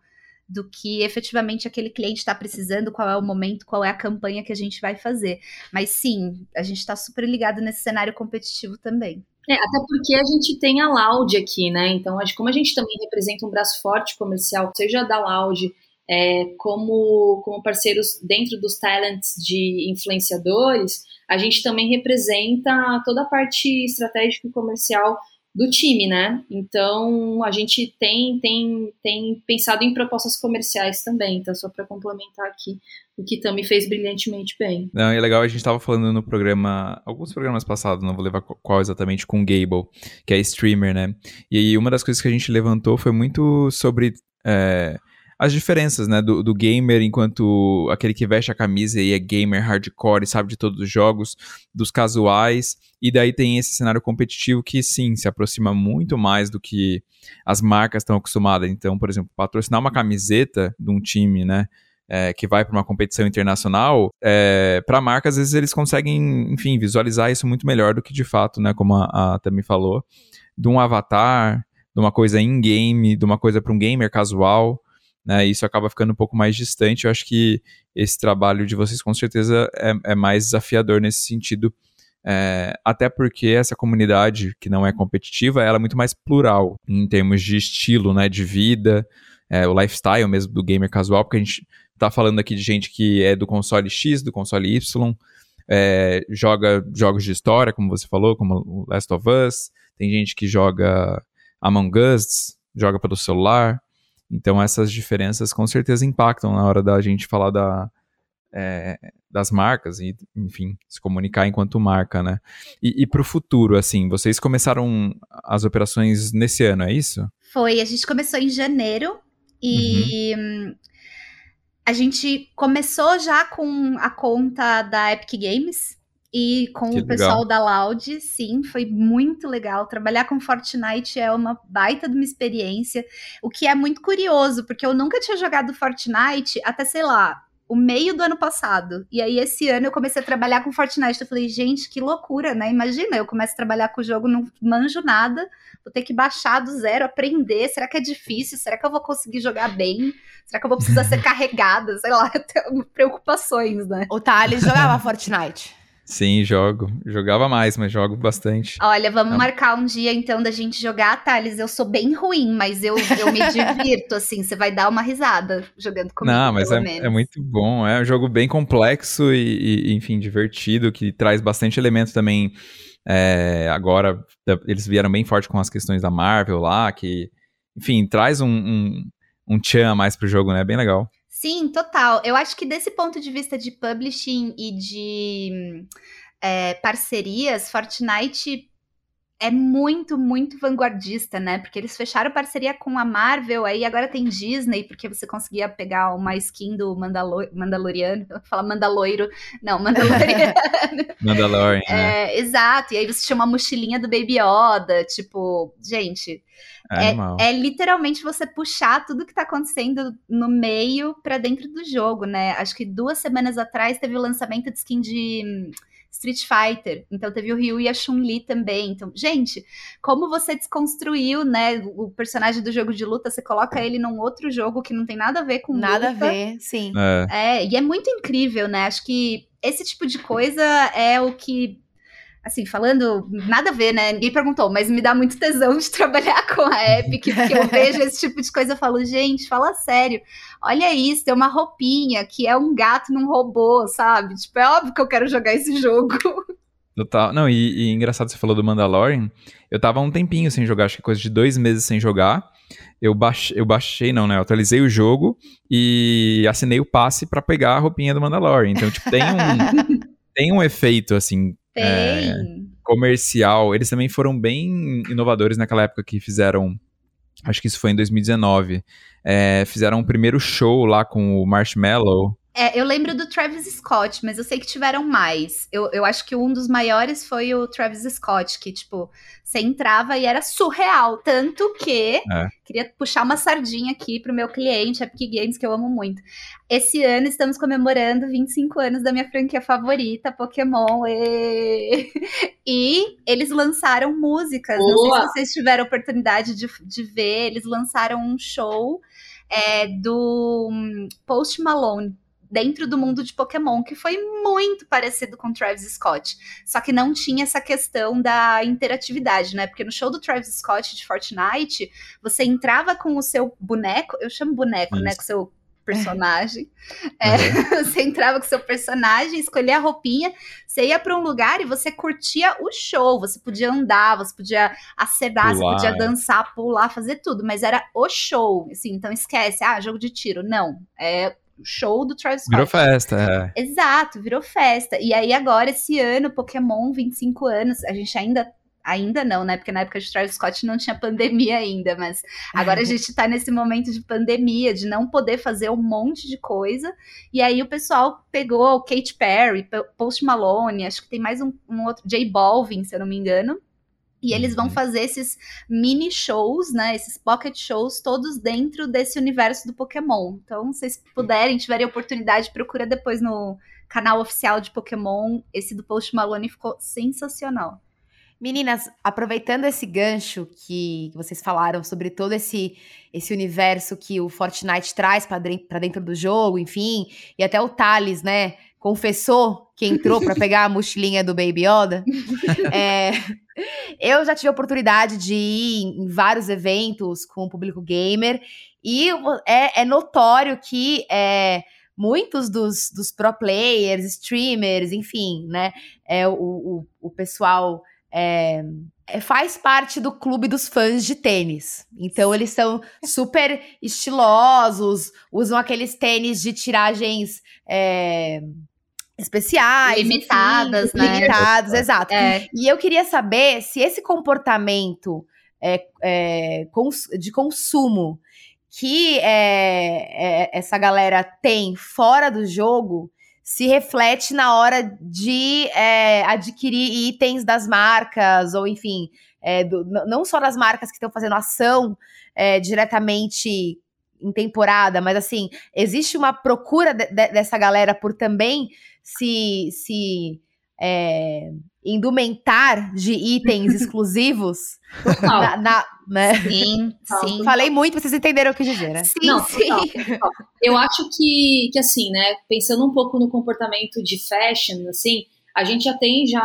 do que efetivamente aquele cliente está precisando, qual é o momento, qual é a campanha que a gente vai fazer. Mas sim, a gente está super ligado nesse cenário competitivo também. É, até porque a gente tem a Loud aqui, né? Então, como a gente também representa um braço forte comercial, seja da Loud, é, como, como parceiros dentro dos talents de influenciadores, a gente também representa toda a parte estratégica e comercial do time, né? Então a gente tem, tem, tem pensado em propostas comerciais também, então só para complementar aqui o que também fez brilhantemente bem. Não, é legal, a gente estava falando no programa, alguns programas passados, não vou levar qual exatamente, com o Gable, que é streamer, né? E aí uma das coisas que a gente levantou foi muito sobre é, as diferenças, né, do, do, gamer enquanto aquele que veste a camisa e é gamer hardcore e sabe de todos os jogos, dos casuais, e daí tem esse cenário competitivo que sim, se aproxima muito mais do que as marcas estão acostumadas. Então, por exemplo, patrocinar uma camiseta de um time, né, é, que vai para uma competição internacional, é, para marcas, às vezes eles conseguem, enfim, visualizar isso muito melhor do que de fato, né, como a, a Tami falou, de um avatar, de uma coisa in-game, de uma coisa para um gamer casual né? Isso acaba ficando um pouco mais distante. Eu acho que esse trabalho de vocês com certeza é, é mais desafiador nesse sentido. É, até porque essa comunidade que não é competitiva, ela é muito mais plural em termos de estilo, né, de vida, é, o lifestyle mesmo do gamer casual, porque a gente tá falando aqui de gente que é do console X, do console Y, é, joga jogos de história, como você falou, como Last of Us, tem gente que joga Among Us, joga pelo celular, então essas diferenças com certeza impactam na hora da gente falar da, é, das marcas e, enfim, se comunicar enquanto marca, né? E, e para o futuro, assim, vocês começaram as operações nesse ano, é isso? Foi, a gente começou em janeiro e uhum. a gente começou já com a conta da Epic Games, e com que o pessoal legal. da Loud, sim, foi muito legal. Trabalhar com Fortnite é uma baita de uma experiência, o que é muito curioso, porque eu nunca tinha jogado Fortnite até, sei lá, o meio do ano passado. E aí, esse ano, eu comecei a trabalhar com Fortnite. Eu falei, gente, que loucura, né? Imagina, eu começo a trabalhar com o jogo, não manjo nada, vou ter que baixar do zero, aprender. Será que é difícil? Será que eu vou conseguir jogar bem? Será que eu vou precisar ser [LAUGHS] carregada? Sei lá, [LAUGHS] preocupações, né? O Thales jogava Fortnite. Sim, jogo. Jogava mais, mas jogo bastante. Olha, vamos é. marcar um dia então da gente jogar, Thales. Eu sou bem ruim, mas eu, eu me divirto, [LAUGHS] assim. Você vai dar uma risada jogando comigo. Não, mas é, é, muito bom. É um jogo bem complexo e, e enfim, divertido, que traz bastante elemento também. É, agora, eles vieram bem forte com as questões da Marvel lá, que, enfim, traz um, um, um tchan a mais pro jogo, né? Bem legal. Sim, total. Eu acho que desse ponto de vista de publishing e de é, parcerias, Fortnite é muito, muito vanguardista, né? Porque eles fecharam parceria com a Marvel, aí agora tem Disney, porque você conseguia pegar uma skin do Mandalor Mandaloriano, [LAUGHS] fala Mandaloiro, não, Mandaloriano. [LAUGHS] Mandalorian, é, né? Exato, e aí você tinha uma mochilinha do Baby Yoda, tipo, gente, é, é, literalmente você puxar tudo que tá acontecendo no meio para dentro do jogo, né? Acho que duas semanas atrás teve o lançamento de skin de Street Fighter. Então teve o Ryu e a Chun-Li também. Então, gente, como você desconstruiu, né, o personagem do jogo de luta, você coloca ele num outro jogo que não tem nada a ver com nada luta. a ver, sim. É. é, e é muito incrível, né? Acho que esse tipo de coisa é o que assim, falando nada a ver, né? Ninguém perguntou, mas me dá muito tesão de [LAUGHS] trabalhar com a Epic, porque eu vejo esse tipo de coisa e falo, gente, fala sério, olha isso, tem uma roupinha que é um gato num robô, sabe? Tipo, é óbvio que eu quero jogar esse jogo. [LAUGHS] Total. Não, e, e engraçado você falou do Mandalorian. Eu tava um tempinho sem jogar, acho que coisa de dois meses sem jogar. Eu baixei, eu baixei, não, né? Eu atualizei o jogo e assinei o passe para pegar a roupinha do Mandalorian. Então, tipo, tem um, [LAUGHS] tem um efeito, assim, é, comercial. Eles também foram bem inovadores naquela época que fizeram. Acho que isso foi em 2019. É, fizeram o um primeiro show lá com o Marshmallow. É, eu lembro do Travis Scott, mas eu sei que tiveram mais. Eu, eu acho que um dos maiores foi o Travis Scott, que, tipo, você entrava e era surreal. Tanto que. É. Queria puxar uma sardinha aqui pro meu cliente, Epic Games, que eu amo muito. Esse ano estamos comemorando 25 anos da minha franquia favorita, Pokémon. E, [LAUGHS] e eles lançaram músicas. Boa. Não sei se vocês tiveram oportunidade de, de ver. Eles lançaram um show é, do hum, Post Malone dentro do mundo de Pokémon, que foi muito parecido com Travis Scott. Só que não tinha essa questão da interatividade, né? Porque no show do Travis Scott de Fortnite, você entrava com o seu boneco, eu chamo boneco, né? Isso. né? Com o seu personagem. [LAUGHS] É, uhum. [LAUGHS] Você entrava com seu personagem, escolhia a roupinha, você ia para um lugar e você curtia o show. Você podia andar, você podia acenar, pular, você podia dançar, pular, fazer tudo, mas era o show. Assim, então esquece, ah, jogo de tiro. Não, é show do Travis Scott. Virou festa, é. Exato, virou festa. E aí agora, esse ano, Pokémon, 25 anos, a gente ainda Ainda não, né? Porque na época de Travis Scott não tinha pandemia ainda, mas agora a gente tá nesse momento de pandemia, de não poder fazer um monte de coisa. E aí o pessoal pegou o Kate Perry, Post Malone, acho que tem mais um, um outro, J Balvin, se eu não me engano. E eles vão uhum. fazer esses mini shows, né? Esses pocket shows, todos dentro desse universo do Pokémon. Então, se vocês puderem, tiverem oportunidade, procura depois no canal oficial de Pokémon. Esse do Post Malone ficou sensacional. Meninas, aproveitando esse gancho que vocês falaram sobre todo esse, esse universo que o Fortnite traz para dentro do jogo, enfim, e até o Thales, né, confessou que entrou para [LAUGHS] pegar a mochilinha do Baby Yoda. [LAUGHS] é, eu já tive a oportunidade de ir em vários eventos com o público gamer e é, é notório que é, muitos dos, dos pro players, streamers, enfim, né, é, o, o, o pessoal é, é, faz parte do clube dos fãs de tênis. Então eles são super estilosos, usam aqueles tênis de tiragens é, especiais, limitadas, enfim, né? Limitados, exato. É. E eu queria saber se esse comportamento é, é, de consumo que é, é, essa galera tem fora do jogo se reflete na hora de é, adquirir itens das marcas, ou enfim, é, do, não só das marcas que estão fazendo ação é, diretamente em temporada, mas assim, existe uma procura de, de, dessa galera por também se, se é, indumentar de itens [LAUGHS] exclusivos. na, na, né? Sim, sim. Falei muito, vocês entenderam o que dizer, né? Sim, Não, sim. Eu acho que, que, assim, né, pensando um pouco no comportamento de fashion, assim, a gente já tem já,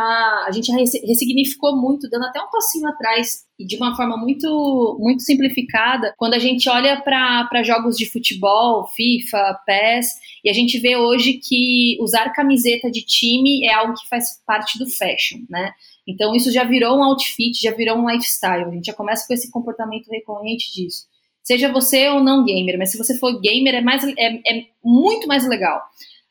a gente já ressignificou muito, dando até um passinho atrás e de uma forma muito, muito simplificada, quando a gente olha para jogos de futebol, FIFA, PES, e a gente vê hoje que usar camiseta de time é algo que faz parte do fashion, né? Então isso já virou um outfit, já virou um lifestyle. A gente já começa com esse comportamento recorrente disso. Seja você ou não gamer, mas se você for gamer é mais é, é muito mais legal.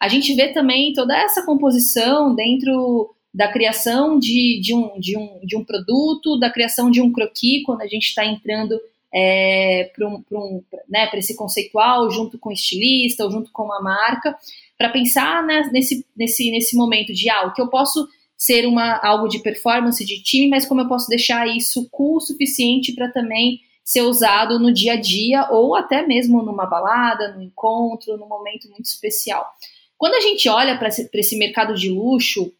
A gente vê também toda essa composição dentro da criação de, de, um, de, um, de um produto, da criação de um croquis, quando a gente está entrando é, para um, um, né, esse conceitual, junto com o estilista ou junto com uma marca, para pensar né, nesse, nesse, nesse momento de ah, o que eu posso ser uma, algo de performance de time, mas como eu posso deixar isso cool suficiente para também ser usado no dia a dia ou até mesmo numa balada, no encontro, num momento muito especial. Quando a gente olha para esse, esse, mercado de luxo,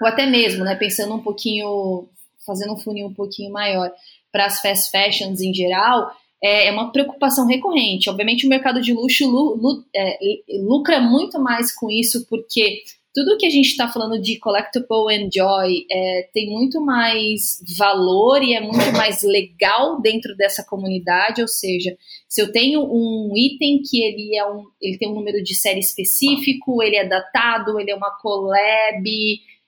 ou até mesmo, né, pensando um pouquinho, fazendo um funil um pouquinho maior para as fast fashions em geral, é, é, uma preocupação recorrente. Obviamente, o mercado de luxo lu, lu, é, lucra muito mais com isso, porque tudo que a gente está falando de collectible and joy é, tem muito mais valor e é muito [LAUGHS] mais legal dentro dessa comunidade. Ou seja, se eu tenho um item que ele é um, ele tem um número de série específico, ele é datado, ele é uma collab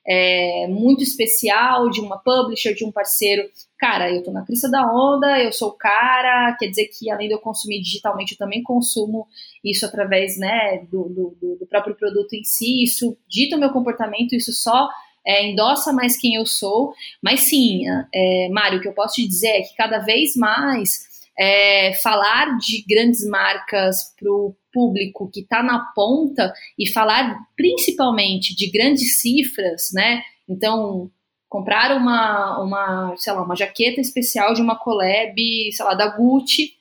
é, muito especial de uma publisher, de um parceiro. Cara, eu tô na crista da onda, eu sou o cara, quer dizer que além de eu consumir digitalmente, eu também consumo isso através né, do, do, do próprio produto em si, isso dita o meu comportamento, isso só é, endossa mais quem eu sou. Mas sim, é, Mário, o que eu posso te dizer é que cada vez mais é, falar de grandes marcas para o público que está na ponta e falar principalmente de grandes cifras, né? Então, comprar uma, uma, sei lá, uma jaqueta especial de uma collab, sei lá, da Gucci,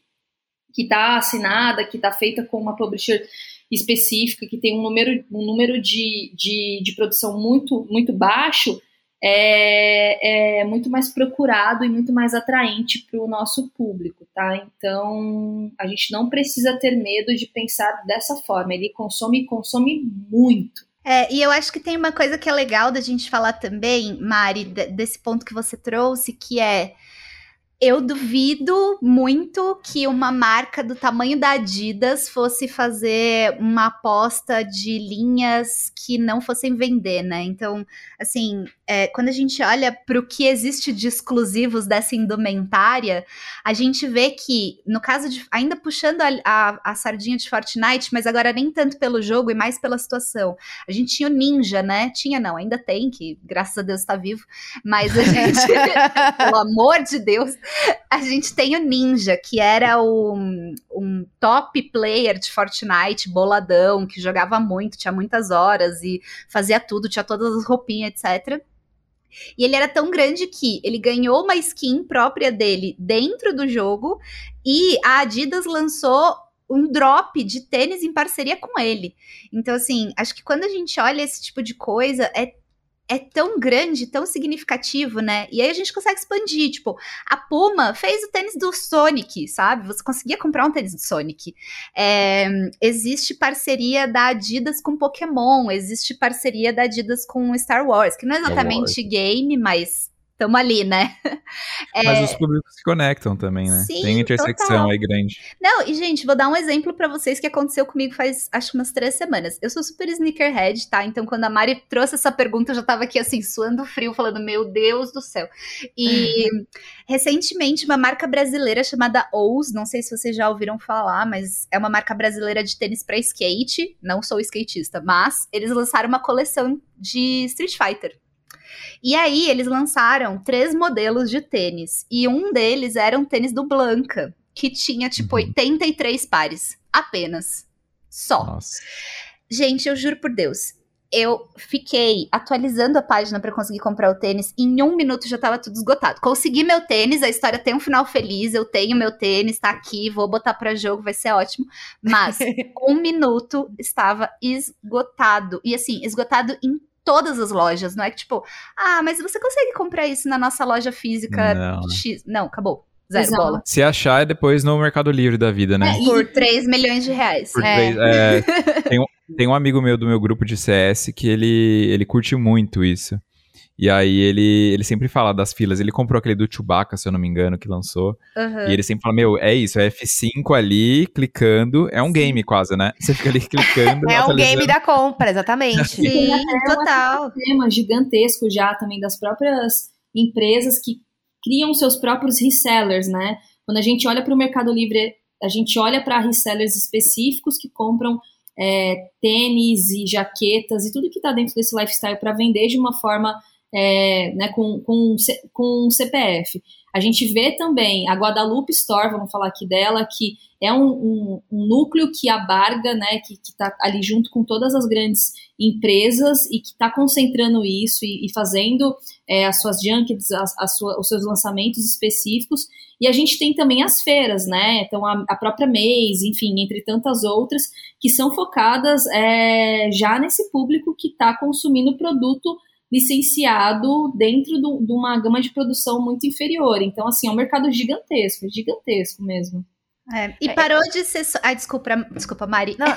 que está assinada, que está feita com uma publisher específica, que tem um número, um número de, de, de produção muito, muito baixo, é, é muito mais procurado e muito mais atraente para o nosso público, tá? Então a gente não precisa ter medo de pensar dessa forma. Ele consome consome muito. É, e eu acho que tem uma coisa que é legal da gente falar também, Mari, desse ponto que você trouxe, que é eu duvido muito que uma marca do tamanho da Adidas fosse fazer uma aposta de linhas que não fossem vender, né? Então, assim, é, quando a gente olha para o que existe de exclusivos dessa indumentária, a gente vê que, no caso de. Ainda puxando a, a, a sardinha de Fortnite, mas agora nem tanto pelo jogo e mais pela situação. A gente tinha o Ninja, né? Tinha não, ainda tem, que graças a Deus está vivo, mas a gente, [LAUGHS] pelo amor de Deus a gente tem o Ninja, que era um, um top player de Fortnite, boladão, que jogava muito, tinha muitas horas e fazia tudo, tinha todas as roupinhas, etc. E ele era tão grande que ele ganhou uma skin própria dele dentro do jogo e a Adidas lançou um drop de tênis em parceria com ele. Então, assim, acho que quando a gente olha esse tipo de coisa, é é tão grande, tão significativo, né? E aí a gente consegue expandir. Tipo, a Puma fez o tênis do Sonic, sabe? Você conseguia comprar um tênis do Sonic. É, existe parceria da Adidas com Pokémon, existe parceria da Adidas com Star Wars, que não é exatamente game, mas estamos ali, né? [LAUGHS] É... Mas os públicos se conectam também, né? Sim, Tem intersecção total. aí grande. Não, e gente, vou dar um exemplo para vocês que aconteceu comigo faz acho umas três semanas. Eu sou super sneakerhead, tá? Então quando a Mari trouxe essa pergunta, eu já tava aqui assim, suando frio, falando, meu Deus do céu. E [LAUGHS] recentemente, uma marca brasileira chamada Ous, não sei se vocês já ouviram falar, mas é uma marca brasileira de tênis para skate. Não sou skatista, mas eles lançaram uma coleção de Street Fighter. E aí eles lançaram três modelos de tênis. E um deles era um tênis do Blanca, que tinha tipo uhum. 83 pares. Apenas. Só. Nossa. Gente, eu juro por Deus. eu fiquei atualizando a página para conseguir comprar o tênis. Em um minuto já estava tudo esgotado. Consegui meu tênis, a história tem um final feliz. Eu tenho meu tênis, tá aqui, vou botar para jogo, vai ser ótimo. Mas [LAUGHS] um minuto estava esgotado. E assim, esgotado em todas as lojas. Não é que tipo, ah, mas você consegue comprar isso na nossa loja física Não. X? Não, acabou. Zero Exato. bola. Se achar é depois no Mercado Livre da vida, né? É, Por 3 milhões de reais. Por É. três- é, [LAUGHS] tem, um, tem um amigo meu do meu grupo de CS que ele, ele curte muito isso. E aí ele, ele sempre fala das filas. Ele comprou aquele do Chewbacca, se eu não me engano, que lançou. Aham. E ele sempre fala, meu, é isso, é F5 ali, clicando. É um game quase, né? Você fica ali [LAUGHS] clicando. É um game da compra, exatamente. Sim, total. tema gigantesco já também das próprias empresas que criam seus próprios resellers, né? Quando a gente olha para o Mercado Livre, a gente olha para resellers específicos que compram é, tênis e jaquetas e tudo que está dentro desse lifestyle para vender de uma forma é, né, com, com, com CPF. A gente vê também a Guadalupe Store, vamos falar aqui dela, que é um, um- um núcleo que abarga, né, que está ali junto com todas as grandes empresas e que está concentrando isso e, e fazendo é, as suas junkets, as, as sua- os seus lançamentos específicos. E a gente tem também as feiras, né? Então a, a própria Maze, enfim, entre tantas outras, que são focadas é, já nesse público que está consumindo produto licenciado dentro do- de uma gama de produção muito inferior. Então, assim, é um mercado gigantesco, gigantesco mesmo. É, E parou de ser. Só... Ai, desculpa, desculpa, Mari. [LAUGHS] Não,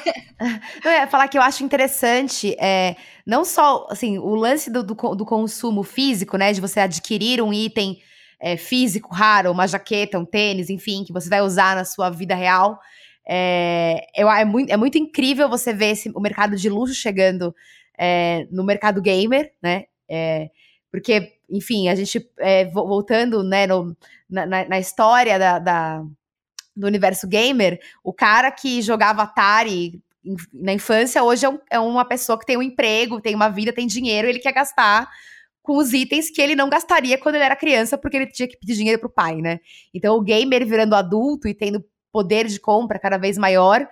Eu ia falar que eu acho interessante, é, não só assim, o lance do, do, do consumo físico, né? De você adquirir um item é, físico raro, uma jaqueta, um tênis, enfim, que você vai usar na sua vida real. É, eu, é, muito, é muito incrível você ver esse, o mercado de luxo chegando é, no mercado gamer, né? É, porque, enfim, a gente é, vo- voltando né, no- na, na- história da- da, do universo gamer, o cara que jogava Atari na infância hoje é, um- é uma pessoa que tem um emprego, tem uma vida, tem dinheiro, ele quer gastar com os itens que ele não gastaria quando ele era criança, porque ele tinha que pedir dinheiro pro pai, né? Então o gamer virando adulto e tendo poder de compra cada vez maior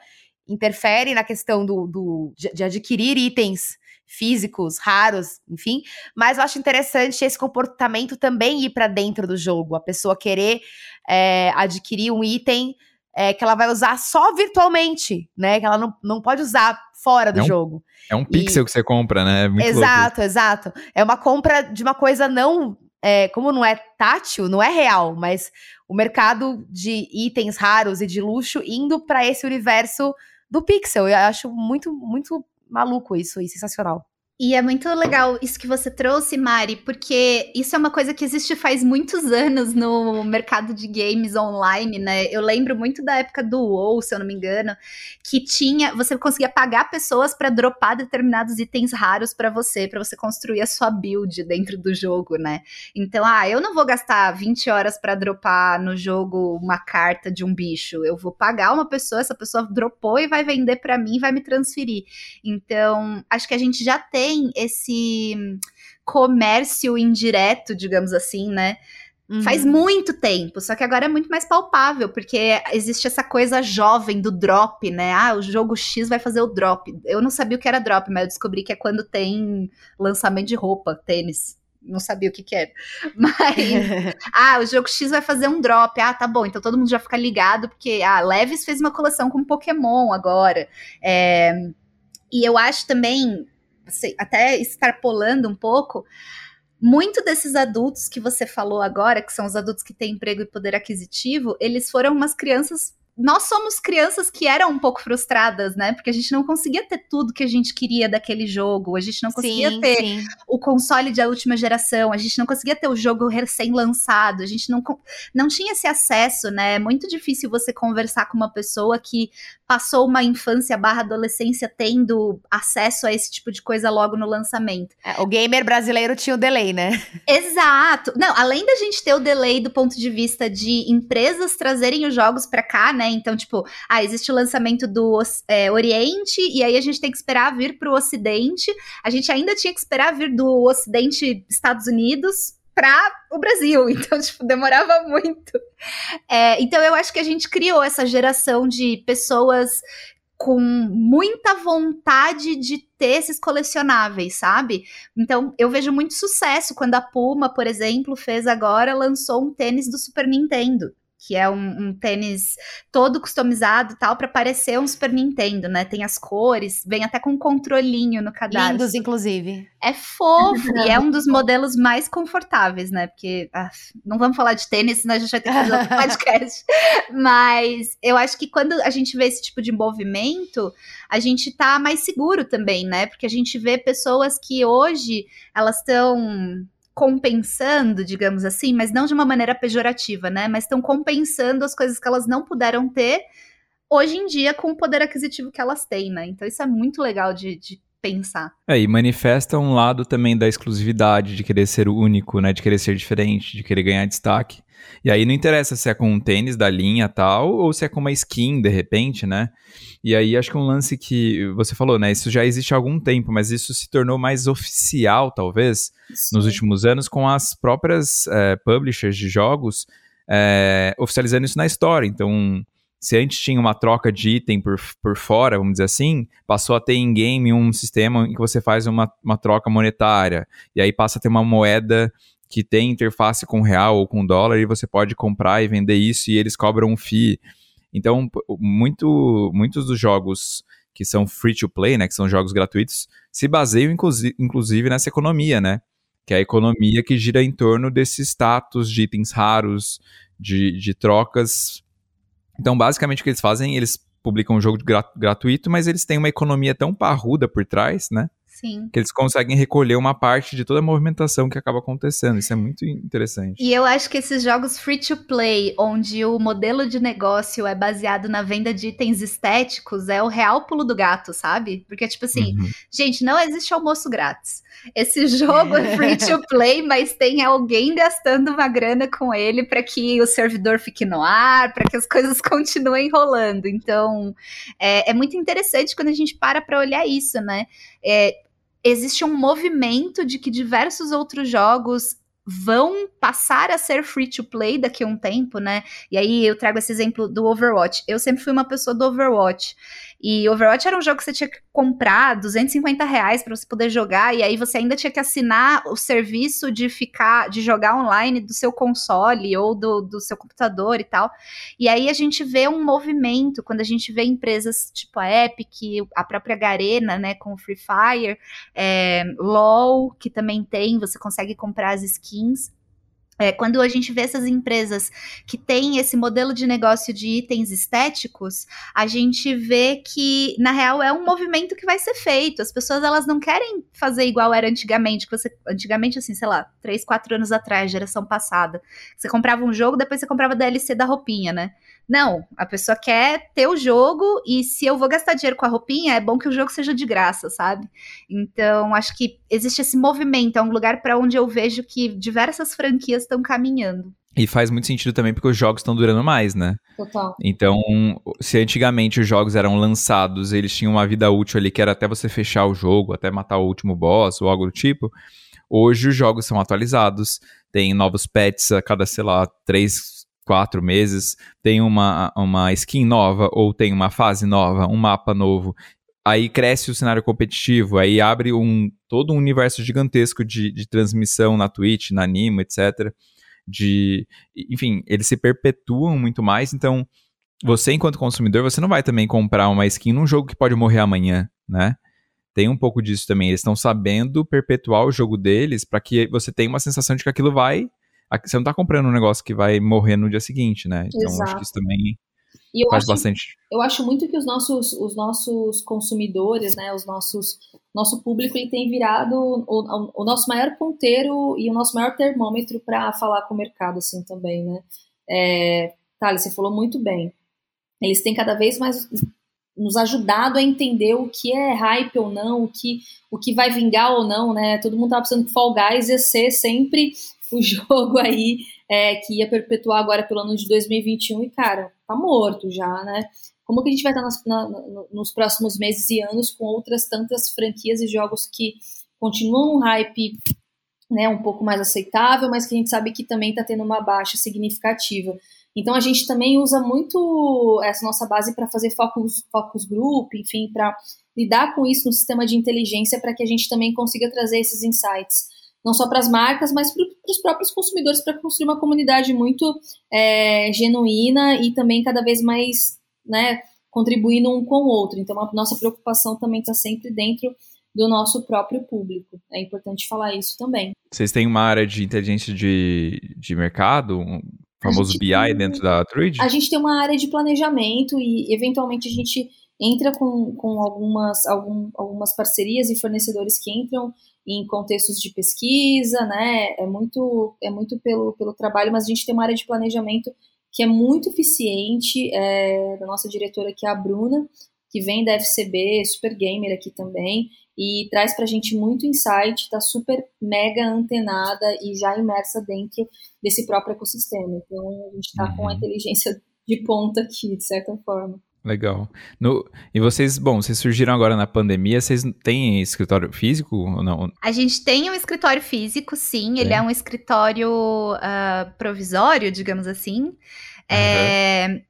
interfere na questão do, do- de, de adquirir itens físicos, raros, enfim. Mas eu acho interessante esse comportamento também ir para dentro do jogo. A pessoa querer é, adquirir um item é, que ela vai usar só virtualmente, né? Que ela não, não pode usar fora do É um jogo. É um pixel que você compra, né? É muito louco. exato, exato. É uma compra de uma coisa não. é, como não é tátil, não é real, mas o mercado de itens raros e de luxo indo para esse universo do pixel. Eu acho muito, muito maluco isso sensacional. E é muito legal isso que você trouxe, Mari, porque isso é uma coisa que existe faz muitos anos no mercado de games online, né? Eu lembro muito da época do WoW, se eu não me engano, que tinha, você conseguia pagar pessoas para dropar determinados itens raros para você, para você construir a sua build dentro do jogo, né? Então, ah, eu não vou gastar 20 horas para dropar no jogo uma carta de um bicho. Eu vou pagar uma pessoa, essa pessoa dropou e vai vender para mim, vai me transferir. Então, acho que a gente já tem esse hum, comércio indireto, digamos assim, né? Faz Uhum. muito tempo, só que agora é muito mais palpável, porque existe essa coisa jovem do drop, né? Ah, o jogo X vai fazer o drop. Eu não sabia o que era drop, mas eu descobri que é quando tem lançamento de roupa, tênis. Não sabia o que que era. [LAUGHS] Mas, [LAUGHS] ah, o jogo X vai fazer um drop. Ah, tá bom. Então todo mundo já fica ligado, porque a Levis fez uma coleção com Pokémon agora. É, e eu acho também, assim, até extrapolando um pouco, muito desses adultos que você falou agora, que são os adultos que têm emprego e poder aquisitivo, eles foram umas crianças. Nós somos crianças que eram um pouco frustradas, né? Porque a gente não conseguia ter tudo que a gente queria daquele jogo, a gente não conseguia sim, ter sim. o console de última geração, a gente não conseguia ter o jogo recém-lançado, a gente não, não tinha esse acesso, né? É muito difícil você conversar com uma pessoa que passou uma infância barra adolescência tendo acesso a esse tipo de coisa logo no lançamento. É, o gamer brasileiro tinha o delay, né? Exato. Não, além da gente ter o delay do ponto de vista de empresas trazerem os jogos pra cá, né? Então, tipo, ah, existe o lançamento do é, Oriente e aí a gente tem que esperar vir pro Ocidente. A gente ainda tinha que esperar vir do Ocidente Estados Unidos para o Brasil, [LAUGHS] então tipo demorava muito. É, então eu acho que a gente criou essa geração de pessoas com muita vontade de ter esses colecionáveis, sabe? Então, eu vejo muito sucesso quando a Puma, por exemplo, fez agora, lançou um tênis do Super Nintendo que é um, um tênis todo customizado tal para parecer um Super Nintendo, né? Tem as cores, vem até com um controlinho no cadarço. Lindos, inclusive. É fofo [LAUGHS] e é um dos modelos mais confortáveis, né? Porque ah, não vamos falar de tênis, senão a gente vai ter que fazer outro [LAUGHS] podcast. Mas eu acho que quando a gente vê esse tipo de movimento, a gente tá mais seguro também, né? Porque a gente vê pessoas que hoje elas estão compensando, digamos assim, mas não de uma maneira pejorativa, né? Mas estão compensando as coisas que elas não puderam ter hoje em dia com o poder aquisitivo que elas têm, né? Então isso é muito legal de, de pensar. É, e manifesta um lado também da exclusividade, de querer ser único, né? De querer ser diferente, de querer ganhar destaque. E aí não interessa se é com um tênis da linha tal, ou se é com uma skin, de repente, né? E aí acho que um lance que você falou, né? Isso já existe há algum tempo, mas isso se tornou mais oficial, talvez, Sim. nos últimos anos, com as próprias é, publishers de jogos é, oficializando isso na história. Então, se antes tinha uma troca de item por, por fora, vamos dizer assim, passou a ter em game um sistema em que você faz uma, uma troca monetária. E aí passa a ter uma moeda que tem interface com real ou com dólar e você pode comprar e vender isso e eles cobram um fee. Então, muito, muitos dos jogos que são free to play, né, que são jogos gratuitos, se baseiam inclusive, nessa economia, né? Que é a economia que gira em torno desse status de itens raros, de, de trocas. Então, basicamente, o que eles fazem, eles publicam um jogo gratuito, mas eles têm uma economia tão parruda por trás, né? Sim. Que eles conseguem recolher uma parte de toda a movimentação que acaba acontecendo. Isso é muito interessante. E eu acho que esses jogos free to play, onde o modelo de negócio é baseado na venda de itens estéticos, é o real pulo do gato, sabe? Porque, tipo assim, uhum. gente, não existe almoço grátis. Esse jogo é free to [LAUGHS] play, mas tem alguém gastando uma grana com ele para que o servidor fique no ar, para que as coisas [LAUGHS] continuem rolando. Então, é, é muito interessante quando a gente para para olhar isso, né? É, existe um movimento de que diversos outros jogos vão passar a ser free to play daqui a um tempo, né? E aí eu trago esse exemplo do Overwatch. Eu sempre fui uma pessoa do Overwatch. E Overwatch era um jogo que você tinha que comprar 250 reais para você poder jogar, e aí você ainda tinha que assinar o serviço de ficar, de jogar online do seu console ou do, do seu computador e tal. E aí a gente vê um movimento, quando a gente vê empresas tipo a Epic, a própria Garena, né, com o Free Fire, é, LOL, que também tem, você consegue comprar as skins. É, quando a gente vê essas empresas que têm esse modelo de negócio de itens estéticos, a gente vê que, na real, é um movimento que vai ser feito. As pessoas, elas não querem fazer igual era antigamente, que você, antigamente, assim, sei lá, três, quatro anos atrás, geração passada. Você comprava um jogo, depois você comprava DLC da roupinha, né? Não, a pessoa quer ter o jogo e se eu vou gastar dinheiro com a roupinha, é bom que o jogo seja de graça, sabe? Então, acho que existe esse movimento, é um lugar para onde eu vejo que diversas franquias estão caminhando. E faz muito sentido também porque os jogos estão durando mais, né? Total. Então, se antigamente os jogos eram lançados, eles tinham uma vida útil ali que era até você fechar o jogo, até matar o último boss ou algo do tipo, hoje os jogos são atualizados, tem novos pets a cada, sei lá, três, quatro meses, tem uma, uma skin nova, ou tem uma fase nova, um mapa novo. Aí cresce o cenário competitivo, aí abre um todo um universo gigantesco de, de transmissão na Twitch, na Anima, etc. De, enfim, eles se perpetuam muito mais, então você, enquanto consumidor, você não vai também comprar uma skin num jogo que pode morrer amanhã, né? Tem um pouco disso também. Eles estão sabendo perpetuar o jogo deles para que você tenha uma sensação de que aquilo vai você não tá comprando um negócio que vai morrer no dia seguinte, né? Então Exato. acho que isso também faz acho, bastante. Eu acho muito que os nossos, os nossos consumidores, né, os nossos, nosso público, ele tem virado o, o nosso maior ponteiro e o nosso maior termômetro para falar com o mercado, assim, também, né? É, Thales, você falou muito bem. Eles têm cada vez mais nos ajudado a entender o que é hype ou não, o que, o que vai vingar ou não, né? Todo mundo tava pensando que Fall Guys ia ser sempre o [LAUGHS] jogo aí é, que ia perpetuar agora pelo ano de 2021 e, cara, tá morto já, né? Como que a gente vai estar nas, na, nos próximos meses e anos com outras tantas franquias e jogos que continuam um hype né, um pouco mais aceitável, mas que a gente sabe que também está tendo uma baixa significativa. Então a gente também usa muito essa nossa base para fazer focus, focus group, enfim, para lidar com isso no sistema de inteligência para que a gente também consiga trazer esses insights não só para as marcas, mas para os próprios consumidores, para construir uma comunidade muito é, genuína e também cada vez mais né, contribuindo um com o outro. Então, a nossa preocupação também está sempre dentro do nosso próprio público. É importante falar isso também. Vocês têm uma área de inteligência de, de mercado, um famoso BI tem, dentro da Trade? A gente tem uma área de planejamento e, eventualmente, a gente entra com, com algumas, algum, algumas parcerias e fornecedores que entram em contextos de pesquisa, né? É muito, é muito pelo, pelo trabalho, mas a gente tem uma área de planejamento que é muito eficiente, é, da nossa diretora que é a Bruna, que vem da FCB, super gamer aqui também, e traz pra gente muito insight, tá super mega antenada e já imersa dentro desse próprio ecossistema. Então a gente tá uhum. com a uhum. inteligência de ponta aqui, de certa forma. Legal. No, e vocês, bom, vocês surgiram agora na pandemia, vocês têm escritório físico ou não? A gente tem um escritório físico, sim. Ele é, é um escritório uh, provisório, digamos assim. Uhum. É,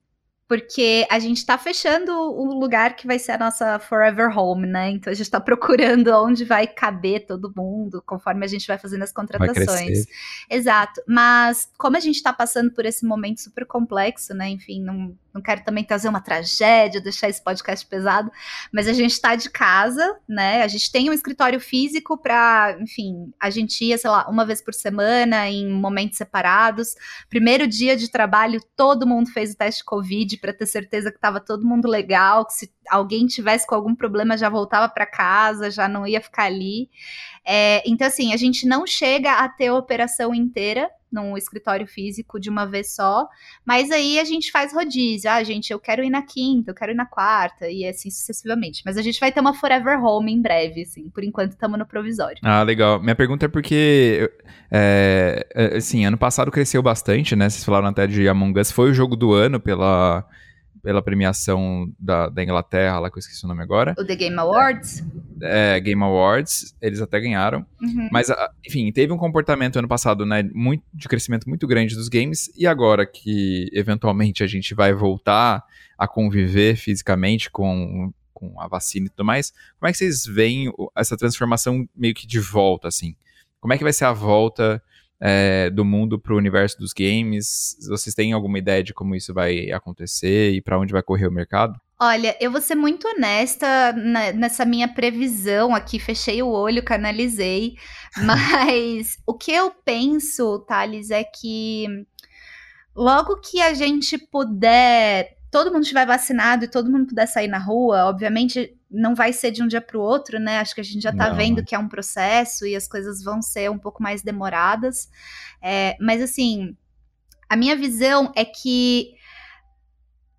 porque a gente está fechando o lugar que vai ser a nossa forever home, né? Então a gente está procurando onde vai caber todo mundo, conforme a gente vai fazendo as contratações. Exato. Mas como a gente está passando por esse momento super complexo, né? Enfim, não, não quero também trazer uma tragédia, deixar esse podcast pesado, mas a gente está de casa, né? A gente tem um escritório físico para, enfim, a gente ia, sei lá, uma vez por semana, em momentos separados. Primeiro dia de trabalho, todo mundo fez o teste Covid para ter certeza que estava todo mundo legal, que se alguém tivesse com algum problema já voltava para casa, já não ia ficar ali. É, então, assim, a gente não chega a ter a operação inteira num escritório físico de uma vez só, mas aí a gente faz rodízio. Ah, gente, eu quero ir na quinta, eu quero ir na quarta, e assim sucessivamente. Mas a gente vai ter uma Forever Home em breve, assim. Por enquanto, estamos no provisório. Ah, legal. Minha pergunta é porque, é, assim, ano passado cresceu bastante, né? Vocês falaram até de Among Us. Foi o jogo do ano pela pela premiação da, da Inglaterra, lá que eu esqueci o nome agora. O The Game Awards? É, Game Awards, eles até ganharam. Uhum. Mas, enfim, teve um comportamento ano passado, né, muito, de crescimento muito grande dos games, e agora que, eventualmente, a gente vai voltar a conviver fisicamente com, com a vacina e tudo mais, como é que vocês veem essa transformação meio que de volta, assim? Como é que vai ser a volta é, do mundo para o universo dos games? Vocês têm alguma ideia de como isso vai acontecer e para onde vai correr o mercado? Olha, eu vou ser muito honesta nessa minha previsão aqui, fechei o olho, canalizei, [LAUGHS] mas o que eu penso, Thales, é que logo que a gente puder, todo mundo estiver vacinado e todo mundo puder sair na rua, obviamente não vai ser de um dia para o outro, né? Acho que a gente já está vendo que é um processo e as coisas vão ser um pouco mais demoradas. É, mas assim, a minha visão é que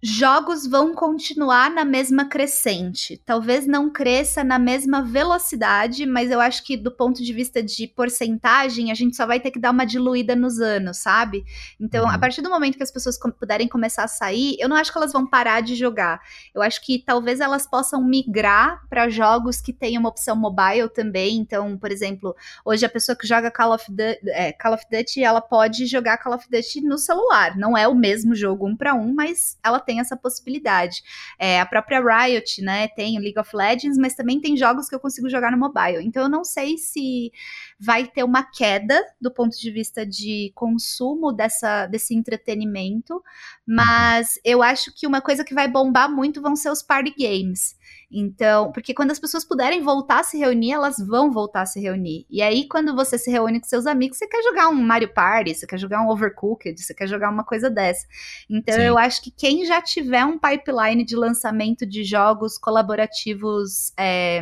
jogos vão continuar na mesma crescente. Talvez não cresça na mesma velocidade, mas eu acho que do ponto de vista de porcentagem, a gente só vai ter que dar uma diluída nos anos, sabe? Então, uhum. a partir do momento que as pessoas puderem começar a sair, eu não acho que elas vão parar de jogar. Eu acho que talvez elas possam migrar para jogos que tenham uma opção mobile também. Então, por exemplo, hoje a pessoa que joga Call of Duty, é, Call of Duty ela pode jogar Call of Duty no celular. Não é o mesmo jogo um para um, mas ela tem tem essa possibilidade. É, a própria Riot, né, tem o League of Legends, mas também tem jogos que eu consigo jogar no mobile. Então eu não sei se vai ter uma queda do ponto de vista de consumo dessa, desse entretenimento, mas eu acho que uma coisa que vai bombar muito vão ser os party games. Então, porque quando as pessoas puderem voltar a se reunir, elas vão voltar a se reunir. E aí, quando você se reúne com seus amigos, você quer jogar um Mario Party, você quer jogar um Overcooked, você quer jogar uma coisa dessa. Então, Sim. eu acho que quem já tiver um pipeline de lançamento de jogos colaborativos. É,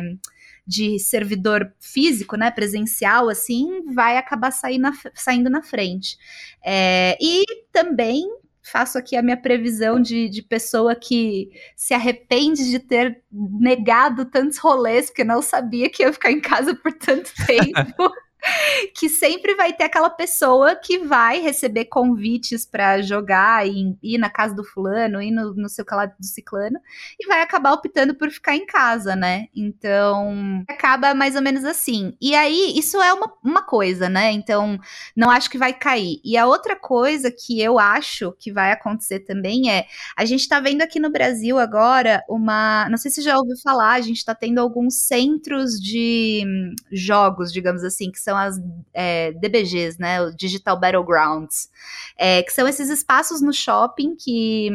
de servidor físico, né, presencial, assim, vai acabar na, saindo na frente. É, e também faço aqui a minha previsão de, de pessoa que se arrepende de ter negado tantos rolês, porque não sabia que ia ficar em casa por tanto [LAUGHS] tempo. [LAUGHS] que sempre vai ter aquela pessoa que vai receber convites para jogar e ir na casa do fulano, ir no, no seu calado do ciclano, e vai acabar optando por ficar em casa, né? Então, acaba mais ou menos assim. E aí, isso é uma, uma coisa, né? Então, não acho que vai cair. E a outra coisa que eu acho que vai acontecer também é, a gente tá vendo aqui no Brasil agora uma, não sei se já ouviu falar, a gente tá tendo alguns centros de hum, jogos, digamos assim, que são as é, DBGs, né? Digital Battlegrounds, é, que são esses espaços no shopping que,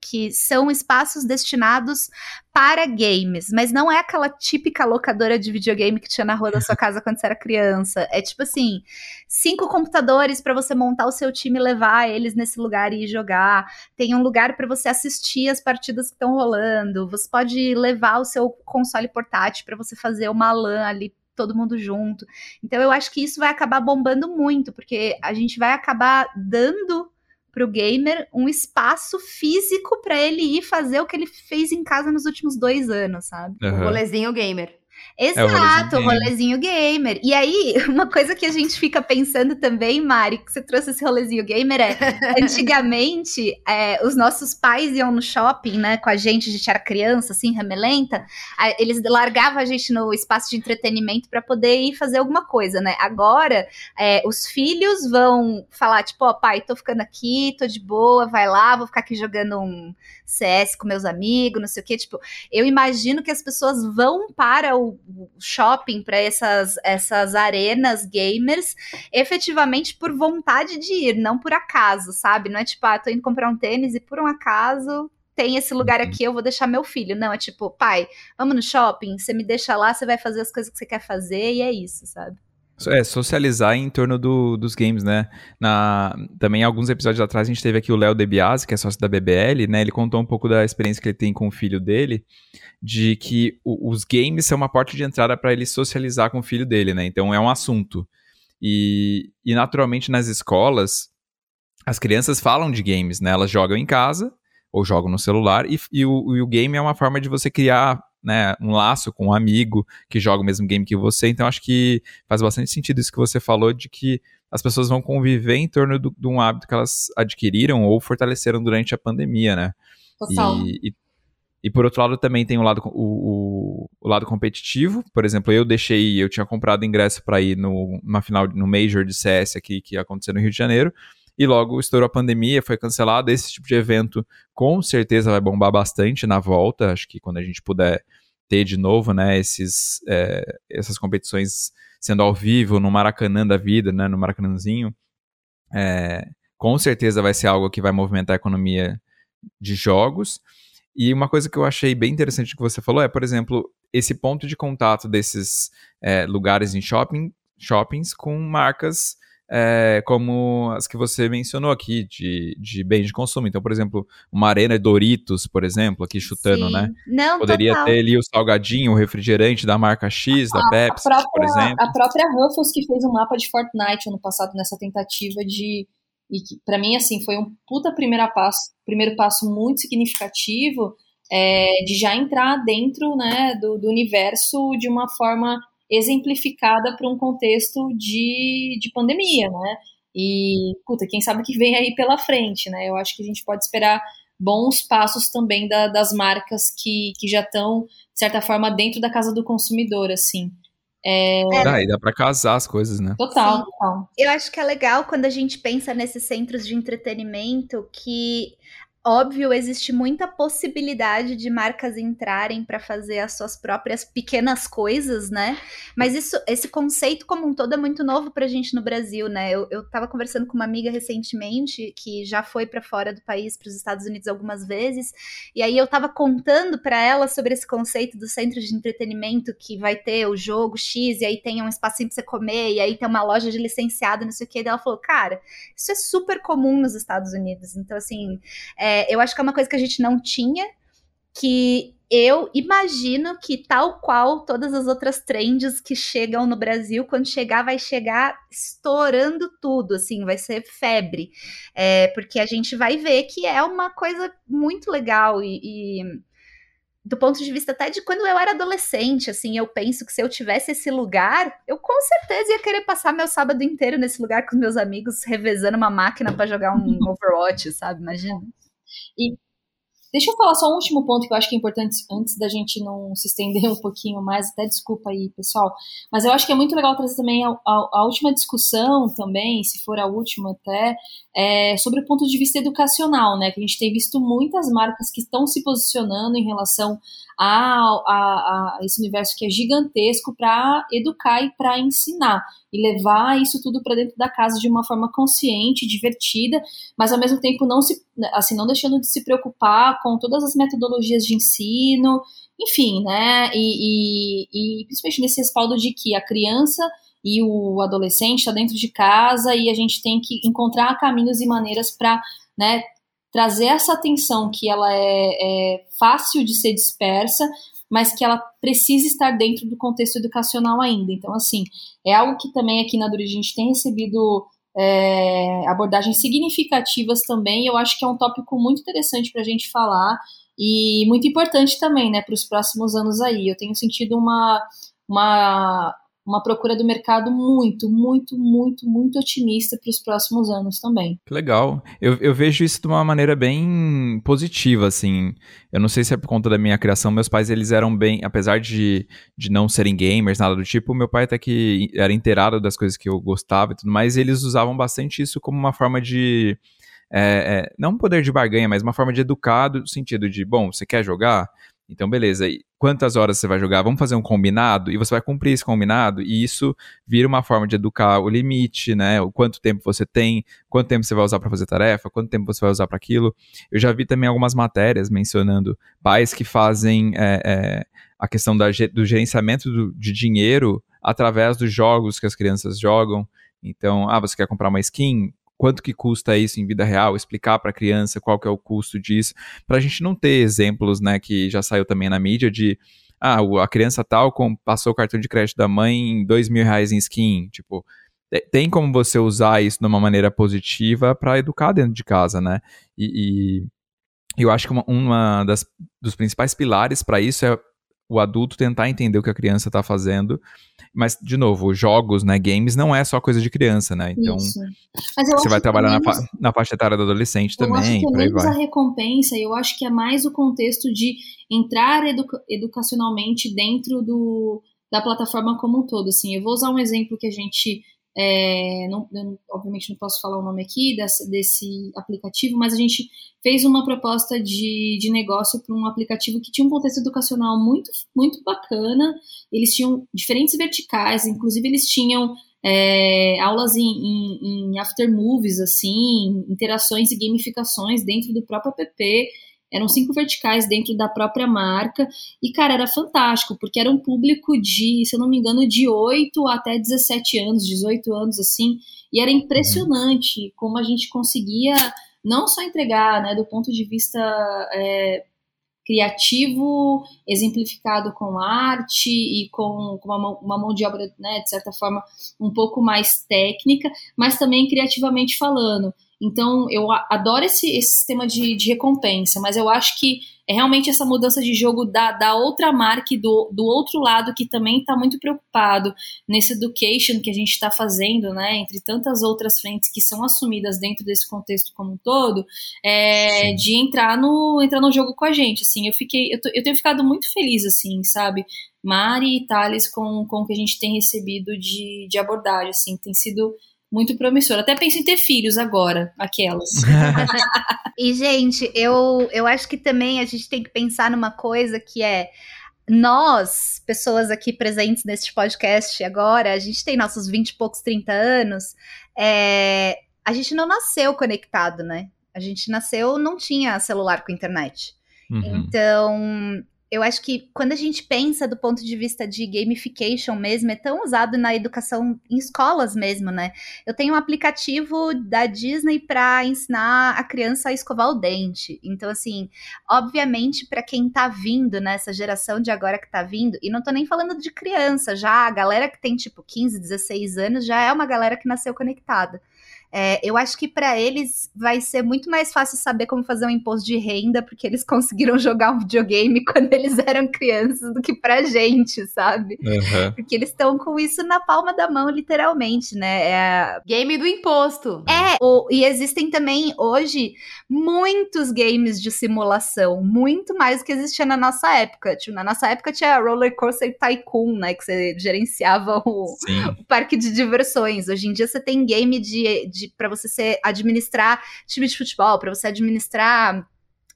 que são espaços destinados para games, mas não é aquela típica locadora de videogame que tinha na rua da sua casa quando você era criança. É tipo assim, cinco computadores para você montar o seu time levar eles nesse lugar e jogar. Tem um lugar para você assistir as partidas que estão rolando. Você pode levar o seu console portátil para você fazer uma LAN ali todo mundo junto. Então eu acho que isso vai acabar bombando muito, porque a gente vai acabar dando pro gamer um espaço físico para ele ir fazer o que ele fez em casa nos últimos dois anos, sabe? Uhum. O rolezinho gamer. Exato, é o rolezinho, gamer. E aí, [LAUGHS] uma coisa que a gente fica pensando também, Mari, que você trouxe esse rolezinho gamer, é [LAUGHS] antigamente é, os nossos pais iam no shopping, né, com a gente, a gente era criança, assim, remelenta, eles largavam a gente no espaço de entretenimento para poder ir fazer alguma coisa, né? Agora, é, os filhos vão falar, tipo, ó, oh, pai, tô ficando aqui, tô de boa, vai lá, vou ficar aqui jogando um CS com meus amigos, não sei o quê. Tipo, eu imagino que as pessoas vão para o shopping, para essas, essas arenas gamers, efetivamente por vontade de ir, não por acaso, sabe? Não é tipo, ah, tô indo comprar um tênis e por um acaso tem esse lugar uhum. aqui, eu vou deixar meu filho. Não, é tipo, pai, vamos no shopping, você me deixa lá, você vai fazer as coisas que você quer fazer e é isso, sabe? É, socializar em torno do, dos games, né? Na, também alguns episódios atrás a gente teve aqui o Léo Debiase, que é sócio da BBL, né? Ele contou um pouco da experiência que ele tem com o filho dele, de que o, os games são uma porta de entrada para ele socializar com o filho dele, né? Então é um assunto. E, e naturalmente nas escolas, as crianças falam de games, né? Elas jogam em casa ou jogam no celular, e, e, o, e o game é uma forma de você criar né, um laço com um amigo que joga o mesmo game que você. Então acho que faz bastante sentido isso que você falou de que as pessoas vão conviver em torno do, de um hábito que elas adquiriram ou fortaleceram durante a pandemia, né? Total. E, e, e por outro lado também tem o lado, o, o, o, lado competitivo. Por exemplo, eu deixei, eu tinha comprado ingresso para ir no, numa final, no Major de CS aqui que ia acontecer no Rio de Janeiro e logo estourou a pandemia, foi cancelado. Esse tipo de evento com certeza vai bombar bastante na volta. Acho que quando a gente puder ter de novo, né, esses, é, essas competições sendo ao vivo no Maracanã da vida, né, no Maracanãzinho, é, com certeza vai ser algo que vai movimentar a economia de jogos. E uma coisa que eu achei bem interessante que você falou é, por exemplo, esse ponto de contato desses é, lugares em shopping, shoppings com marcas é, como as que você mencionou aqui, de, de bens de consumo. Então, por exemplo, uma arena Doritos, por exemplo, aqui chutando, Sim. né? Não, Poderia total. ter ali o salgadinho, o refrigerante da marca X, da Pepsi, a própria, por exemplo. A própria Ruffles que fez um mapa de Fortnite ano passado nessa tentativa de... E que, pra mim, assim, foi um puta primeiro passo, primeiro passo muito significativo é, de já entrar dentro né, do, do universo de uma forma exemplificada para um contexto de, de pandemia, né? E, puta, quem sabe que vem aí pela frente, né? Eu acho que a gente pode esperar bons passos também da, das marcas que, que já estão, de certa forma, dentro da casa do consumidor, assim. É... Dá, e dá para casar as coisas, né? Total, total. Eu acho que é legal quando a gente pensa nesses centros de entretenimento que Óbvio, existe muita possibilidade de marcas entrarem para fazer as suas próprias pequenas coisas, né? Mas isso, esse conceito como um todo é muito novo para a gente no Brasil, né? Eu, eu tava conversando com uma amiga recentemente que já foi para fora do país, para os Estados Unidos algumas vezes, e aí eu tava contando para ela sobre esse conceito do centro de entretenimento que vai ter o jogo X, e aí tem um espacinho para você comer, e aí tem uma loja de licenciado, não sei o que. E ela falou, cara, isso é super comum nos Estados Unidos. Então, assim, é, é, eu acho que é uma coisa que a gente não tinha, que eu imagino que tal qual todas as outras trends que chegam no Brasil, quando chegar, vai chegar estourando tudo, assim, vai ser febre. É, porque a gente vai ver que é uma coisa muito legal e, e do ponto de vista até de quando eu era adolescente, assim, eu penso que se eu tivesse esse lugar, eu com certeza ia querer passar meu sábado inteiro nesse lugar com meus amigos, revezando uma máquina para jogar um [LAUGHS] Overwatch, sabe? Imagina. E Deixa eu falar só um último ponto que eu acho que é importante antes da gente não se estender um pouquinho mais, até desculpa aí, pessoal, mas eu acho que é muito legal trazer também a, a, a última discussão também, se for a última até, é, sobre o ponto de vista educacional, né? Que a gente tem visto muitas marcas que estão se posicionando em relação a, a, a esse universo que é gigantesco para educar e para ensinar e levar isso tudo para dentro da casa de uma forma consciente, divertida, mas ao mesmo tempo não se assim não deixando de se preocupar com todas as metodologias de ensino, enfim, né? E, e, e principalmente nesse respaldo de que a criança e o adolescente está dentro de casa e a gente tem que encontrar caminhos e maneiras para né, trazer essa atenção que ela é, é, fácil de ser dispersa, mas que ela precisa estar dentro do contexto educacional ainda. Então, assim, é algo que também aqui na Duri a gente tem recebido é, abordagens significativas também. Eu acho que é um tópico muito interessante para a gente falar e muito importante também, né, para os próximos anos aí. Eu tenho sentido uma, uma uma procura do mercado muito, muito, muito, muito otimista para os próximos anos também. Que legal. Eu, eu vejo isso de uma maneira bem positiva, assim. Eu não sei se é por conta da minha criação, meus pais, eles eram bem, apesar de, de não serem gamers, nada do tipo, meu pai até que era inteirado das coisas que eu gostava e tudo mais, eles usavam bastante isso como uma forma de... É, é, não um poder de barganha, mas uma forma de educar, no sentido de, bom, você quer jogar? Então, beleza. E quantas horas você vai jogar? Vamos fazer um combinado e você vai cumprir esse combinado e isso vira uma forma de educar o limite, né? O quanto tempo você tem, quanto tempo você vai usar para fazer tarefa, quanto tempo você vai usar para aquilo. Eu já vi também algumas matérias mencionando pais que fazem é, é, a questão da, do gerenciamento do, de dinheiro através dos jogos que as crianças jogam. Então, ah, você quer comprar uma skin? Quanto que custa isso em vida real, explicar para a criança qual que é o custo disso, para a gente não ter exemplos, né, que já saiu também na mídia de ah, a criança tal passou o cartão de crédito da mãe em dois mil reais em skin, tipo, tem como você usar isso de uma maneira positiva para educar dentro de casa, né? E, e eu acho que uma, uma das dos principais pilares para isso é o adulto tentar entender o que a criança está fazendo. Mas, de novo, jogos, né, games, não é só coisa de criança, né? Então, você vai trabalhar menos, na, fa na faixa etária do adolescente eu também. Acho que é menos a recompensa, eu acho que é mais o contexto de entrar educa educacionalmente dentro do, da plataforma como um todo. Assim, eu vou usar um exemplo que a gente é, não, eu, obviamente não posso falar o nome aqui desse, desse aplicativo, mas a gente fez uma proposta de, de negócio para um aplicativo que tinha um contexto educacional muito, muito bacana. Eles tinham diferentes verticais, inclusive eles tinham é, aulas em, em, em after movies, assim, interações e gamificações dentro do próprio app. Eram cinco verticais dentro da própria marca. E, cara, era fantástico, porque era um público de, se eu não me engano, de 8 até 17 anos, 18 anos, assim. E era impressionante como a gente conseguia não só entregar, né, do ponto de vista é, criativo, exemplificado com arte e com, com uma, uma, mão de obra, né, de certa forma, um pouco mais técnica, mas também criativamente falando. Então, eu adoro esse, esse sistema de, de recompensa, mas eu acho que é realmente essa mudança de jogo da, da outra marca e do, do outro lado que também está muito preocupado nesse education que a gente está fazendo, né, entre tantas outras frentes que são assumidas dentro desse contexto como um todo, é, de entrar no, entrar no jogo com a gente, assim, eu fiquei, eu, tô, eu tenho ficado muito feliz, assim, sabe, Mari e Thales com, com o que a gente tem recebido de, de abordagem, assim, tem sido muito promissor. Até penso em ter filhos agora, aquelas. [LAUGHS] e, gente, eu, eu acho que também a gente tem que pensar numa coisa que é. Nós, pessoas aqui presentes neste podcast agora, a gente tem nossos 20 e poucos, 30 anos, é, a gente não nasceu conectado, né? A gente nasceu, não tinha celular com internet. Uhum. Então, eu acho que quando a gente pensa do ponto de vista de gamification mesmo, é tão usado na educação em escolas mesmo, né? Eu tenho um aplicativo da Disney para ensinar a criança a escovar o dente. Então, assim, obviamente, para quem tá vindo, né, geração de agora que tá vindo, e não tô nem falando de criança, já a galera que tem tipo 15, 16 anos já é uma galera que nasceu conectada. É, eu acho que para eles vai ser muito mais fácil saber como fazer um imposto de renda, porque eles [LAUGHS] conseguiram jogar um videogame [LAUGHS] quando eles eram crianças, do que pra gente, sabe? Uhum. Porque eles estão com isso na palma da mão, literalmente, né? É... Game do imposto. É, o, e existem também hoje muitos games de simulação, muito mais do que existia na nossa época. Tipo, na nossa época tinha Roller Coaster Tycoon, né? Que você gerenciava o, o parque de diversões. Hoje em dia você tem game de, de para você ser, administrar time de futebol, para você administrar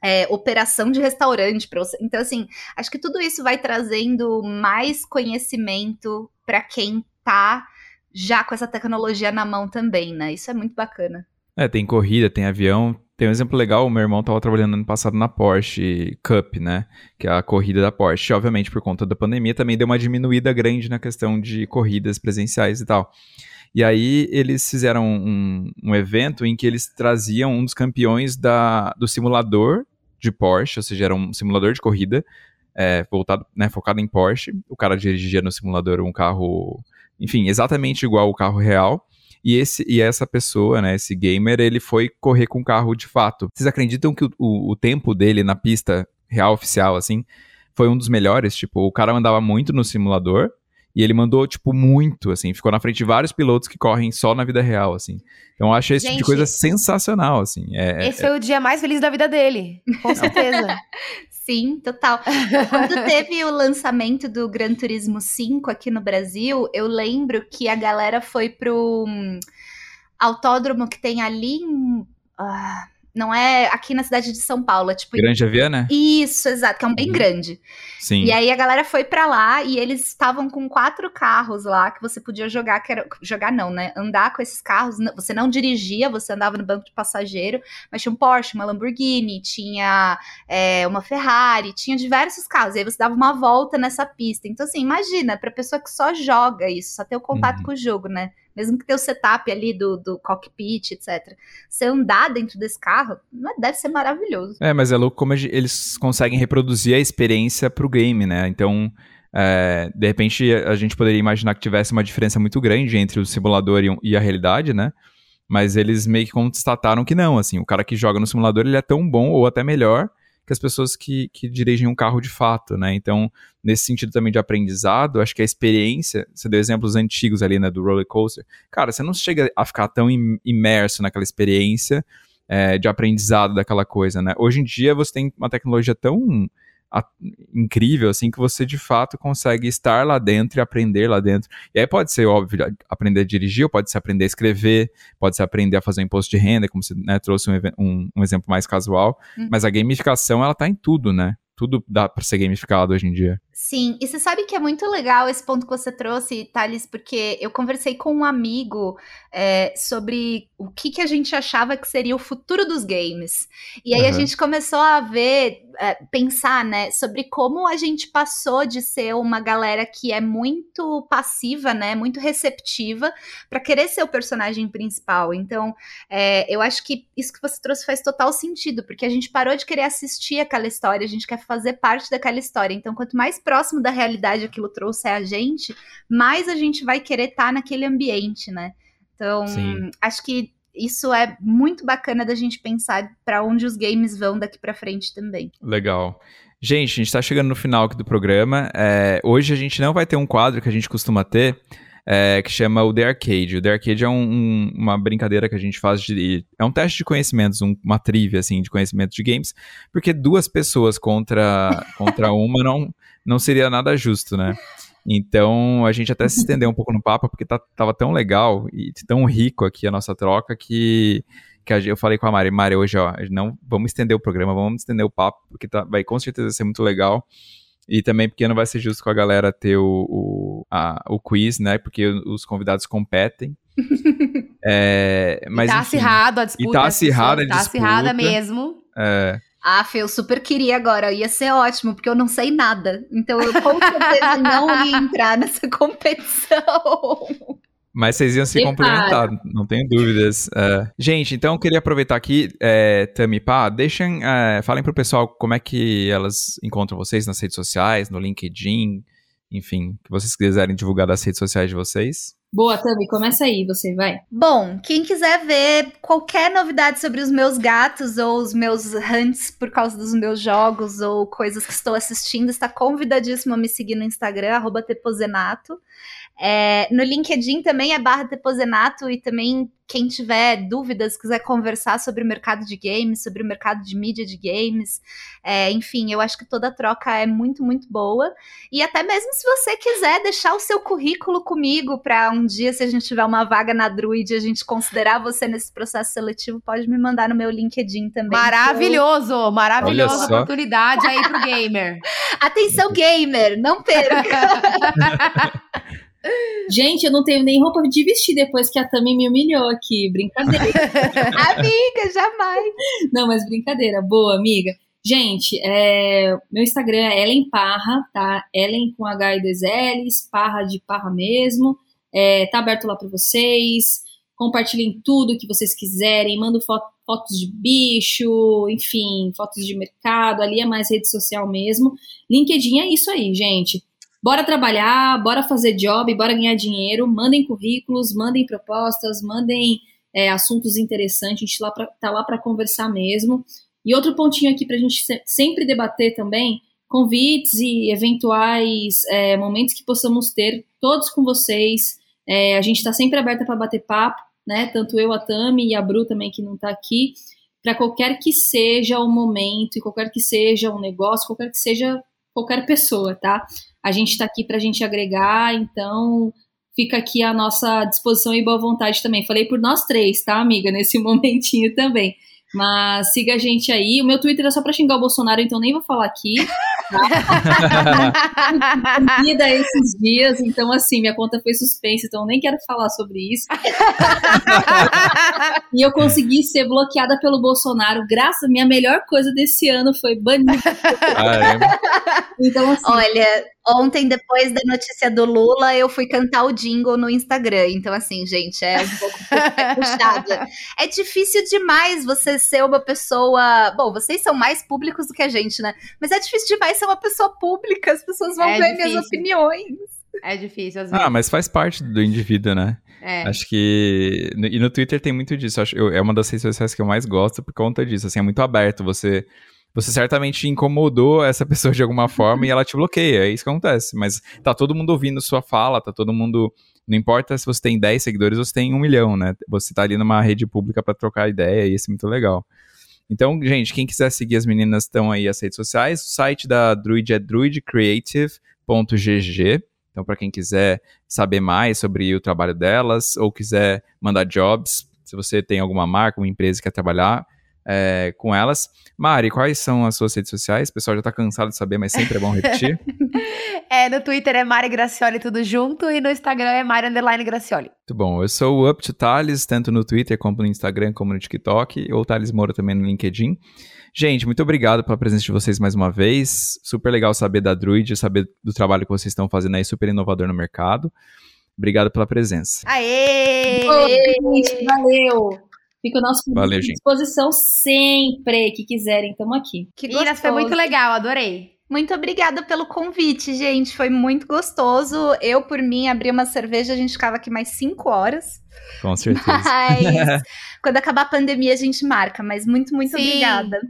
é, operação de restaurante para você. Então, assim, acho que tudo isso vai trazendo mais conhecimento para quem tá já com essa tecnologia na mão também, né? Isso é muito bacana. É, tem corrida, tem avião. Tem um exemplo legal, o meu irmão estava trabalhando ano passado na Porsche Cup, né? Que é a corrida da Porsche. Obviamente, por conta da pandemia, também deu uma diminuída grande na questão de corridas presenciais e tal. E aí eles fizeram um, um evento em que eles traziam um dos campeões da, do simulador de Porsche, ou seja, era um simulador de corrida, é, voltado, né, focado em Porsche. O cara dirigia no simulador um carro, enfim, exatamente igual ao carro real. E, esse, e essa pessoa, né, esse gamer, ele foi correr com o carro de fato. Vocês acreditam que o, o, o tempo dele na pista real oficial, assim, foi um dos melhores? Tipo, o cara andava muito no simulador, e ele mandou, tipo, muito, assim. Ficou na frente de vários pilotos que correm só na vida real, assim. Então eu acho esse Gente, tipo de coisa sensacional, assim. É, é esse é, foi o dia mais feliz da vida dele, com certeza. [LAUGHS] Sim, total. Quando teve o lançamento do Gran Turismo 5 aqui no Brasil, eu lembro que a galera foi pro um, autódromo que tem ali em... Uh, não é aqui na cidade de São Paulo, é tipo. Grande Aviana? Isso, exato, que é um bem uhum. grande. Sim. E aí a galera foi para lá e eles estavam com quatro carros lá que você podia jogar, que era, jogar não, né? Andar com esses carros. Você não dirigia, você andava no banco de passageiro, mas tinha um Porsche, uma Lamborghini, tinha é, uma Ferrari, tinha diversos carros. E aí você dava uma volta nessa pista. Então, assim, imagina, pra pessoa que só joga isso, só ter o contato uhum. com o jogo, né? Mesmo que tenha o setup ali do, do cockpit, etc. Você andar dentro desse carro, deve ser maravilhoso. É, mas é louco como eles conseguem reproduzir a experiência pro game, né? Então, é, de repente, a gente poderia imaginar que tivesse uma diferença muito grande entre o simulador e a realidade, né? Mas eles meio que constataram que não, assim, o cara que joga no simulador, ele é tão bom ou até melhor que as pessoas que, que dirigem um carro de fato, né? Então, nesse sentido também de aprendizado, acho que a experiência, você deu exemplos antigos ali, né, do roller coaster, cara, você não chega a ficar tão imerso naquela experiência é, de aprendizado daquela coisa, né? Hoje em dia você tem uma tecnologia tão a, incrível, assim, que você de fato consegue estar lá dentro e aprender lá dentro. E aí pode ser, óbvio, aprender a dirigir, ou pode ser aprender a escrever, pode ser aprender a fazer um imposto de renda, como você né, trouxe um, um, um, exemplo mais casual. Uhum. Mas a gamificação, ela tá em tudo, né? Tudo dá para ser gamificado hoje em dia. Sim, e você sabe que é muito legal esse ponto que você trouxe, Thales, porque eu conversei com um amigo é, sobre o que, que a gente achava que seria o futuro dos games. E aí uhum. a gente começou a ver, é, pensar, né, sobre como a gente passou de ser uma galera que é muito passiva, né, muito receptiva, para querer ser o personagem principal. Então, é, eu acho que isso que você trouxe faz total sentido, porque a gente parou de querer assistir aquela história, a gente quer fazer parte daquela história. Então, quanto mais próximo da realidade aquilo trouxe a gente, mais a gente vai querer estar tá naquele ambiente, né? Então, Sim. acho que isso é muito bacana da gente pensar para onde os games vão daqui para frente também. Legal. Gente, a gente está chegando no final aqui do programa. É, hoje a gente não vai ter um quadro que a gente costuma ter, é, que chama o The Arcade. O The Arcade é um, um, uma brincadeira que a gente faz de. É um teste de conhecimentos, um, uma trivia assim, de conhecimentos de games, porque duas pessoas contra, contra [LAUGHS] uma não, não seria nada justo, né? Então a gente até se estendeu um pouco no papo, porque tá, tava tão legal e tão rico aqui a nossa troca que, que eu falei com a Mari, Mari, hoje, ó, não vamos estender o programa, vamos estender o papo, porque tá, vai com certeza ser muito legal. E também porque não vai ser justo com a galera ter o, o, a, o quiz, né? Porque os convidados competem. [LAUGHS] é, mas, e tá enfim, acirrado a disputa. E tá acirrada a disputa. Tá acirrada mesmo. É. Ah, Fê, eu super queria agora, ia ser ótimo, porque eu não sei nada. Então eu com certeza não ia entrar nessa competição. Mas vocês iam se complementar, não tenho dúvidas. É. Gente, então eu queria aproveitar aqui, é, Tami Pá, deixem, é, falem pro pessoal como é que elas encontram vocês nas redes sociais, no LinkedIn, enfim, que vocês quiserem divulgar das redes sociais de vocês. Boa, Tami, começa aí, você vai. Bom, quem quiser ver qualquer novidade sobre os meus gatos ou os meus hunts por causa dos meus jogos ou coisas que estou assistindo, está convidadíssimo a me seguir no Instagram, arroba. É, no LinkedIn também é barra Teposenato e também quem tiver dúvidas, quiser conversar sobre o mercado de games, sobre o mercado de mídia de games, é, enfim, eu acho que toda troca é muito, muito boa. E até mesmo se você quiser deixar o seu currículo comigo para um dia, se a gente tiver uma vaga na Druid, a gente considerar você nesse processo seletivo, pode me mandar no meu LinkedIn também. Maravilhoso, eu... maravilhosa oportunidade aí pro gamer. [LAUGHS] Atenção, gamer, não perca! [LAUGHS] Gente, eu não tenho nem roupa de vestir depois que a Tami me humilhou aqui. Brincadeira. [LAUGHS] amiga, jamais. Não, mas brincadeira. Boa, amiga. Gente, é, meu Instagram é Ellen Parra, tá? Ellen com H e dois L's, Parra de Parra mesmo. É, tá aberto lá para vocês. Compartilhem tudo que vocês quiserem. Mando foto, fotos de bicho, enfim, fotos de mercado. Ali é mais rede social mesmo. LinkedIn é isso aí, gente bora trabalhar, bora fazer job, bora ganhar dinheiro, mandem currículos, mandem propostas, mandem é, assuntos interessantes, a gente lá pra, tá lá para conversar mesmo. E outro pontinho aqui para a gente sempre debater também, convites e eventuais é, momentos que possamos ter, todos com vocês. É, a gente está sempre aberta para bater papo, né? Tanto eu, a Tami e a Bru também, que não está aqui, para qualquer que seja o momento e qualquer que seja um negócio, qualquer que seja qualquer pessoa, tá? A gente está aqui para a gente agregar, então fica aqui a nossa disposição e boa vontade também. Falei por nós três, tá, amiga, nesse [LAUGHS] momentinho também. Mas siga a gente aí. O meu Twitter é só para xingar o Bolsonaro, então nem vou falar aqui. [LAUGHS] Vida esses dias, então assim, minha conta foi suspensa, então nem quero falar sobre isso. [LAUGHS] e eu consegui ser bloqueada pelo Bolsonaro, graças a minha melhor coisa desse ano foi banir. então assim, olha, Ontem, depois da notícia do Lula, eu fui cantar o jingle no Instagram. Então, assim, gente, é um pouco puxado. É difícil demais você ser uma pessoa. Bom, vocês são mais públicos do que a gente, né? Mas é difícil demais ser uma pessoa pública. As pessoas vão é ver difícil. minhas opiniões. É difícil, às vezes. Ah, mas faz parte do indivíduo, né? É. Acho que. E no Twitter tem muito disso. Acho, eu, é uma das redes sociais que eu mais gosto por conta disso. Assim, é muito aberto. Você você certamente incomodou essa [LAUGHS] pessoa de alguma forma e ela te bloqueia. É isso que acontece. Mas tá todo mundo ouvindo sua fala, tá todo mundo. Não importa se você tem 10 seguidores ou se tem um milhão, né? Você tá ali numa rede pública para trocar ideia e isso é muito legal. Então, gente, quem quiser seguir as meninas estão aí as redes sociais. O site da Druid é druidcreative.gg. Então, para quem quiser saber mais sobre o trabalho delas ou quiser mandar jobs, se você tem alguma marca, uma empresa que quer trabalhar, é, com elas. Mari, quais são as suas redes sociais? O pessoal já tá cansado de saber, mas sempre é bom repetir. [LAUGHS] é, no Twitter é Mari Gracioli tudo junto e no Instagram é Mari Underline Gracioli. Muito bom. Eu sou o Up to Thales, tanto no Twitter como no Instagram, como no TikTok, ou Thales Moura também no LinkedIn. Gente, muito obrigado pela presença de vocês mais uma vez. Super legal saber da Druid, saber do trabalho que vocês estão fazendo aí, super inovador no mercado. Obrigado pela presença. Aê! Oi, valeu! Fica o nosso Valeu, à disposição sempre que quiserem. Estamos aqui. Que Meninas, foi muito legal, adorei. Muito obrigada pelo convite, gente. Foi muito gostoso. Eu, por mim, abri uma cerveja, a gente ficava aqui mais cinco horas. Com certeza. [LAUGHS] Mas [LAUGHS] quando acabar a pandemia, a gente marca. Mas muito, muito Sim. obrigada.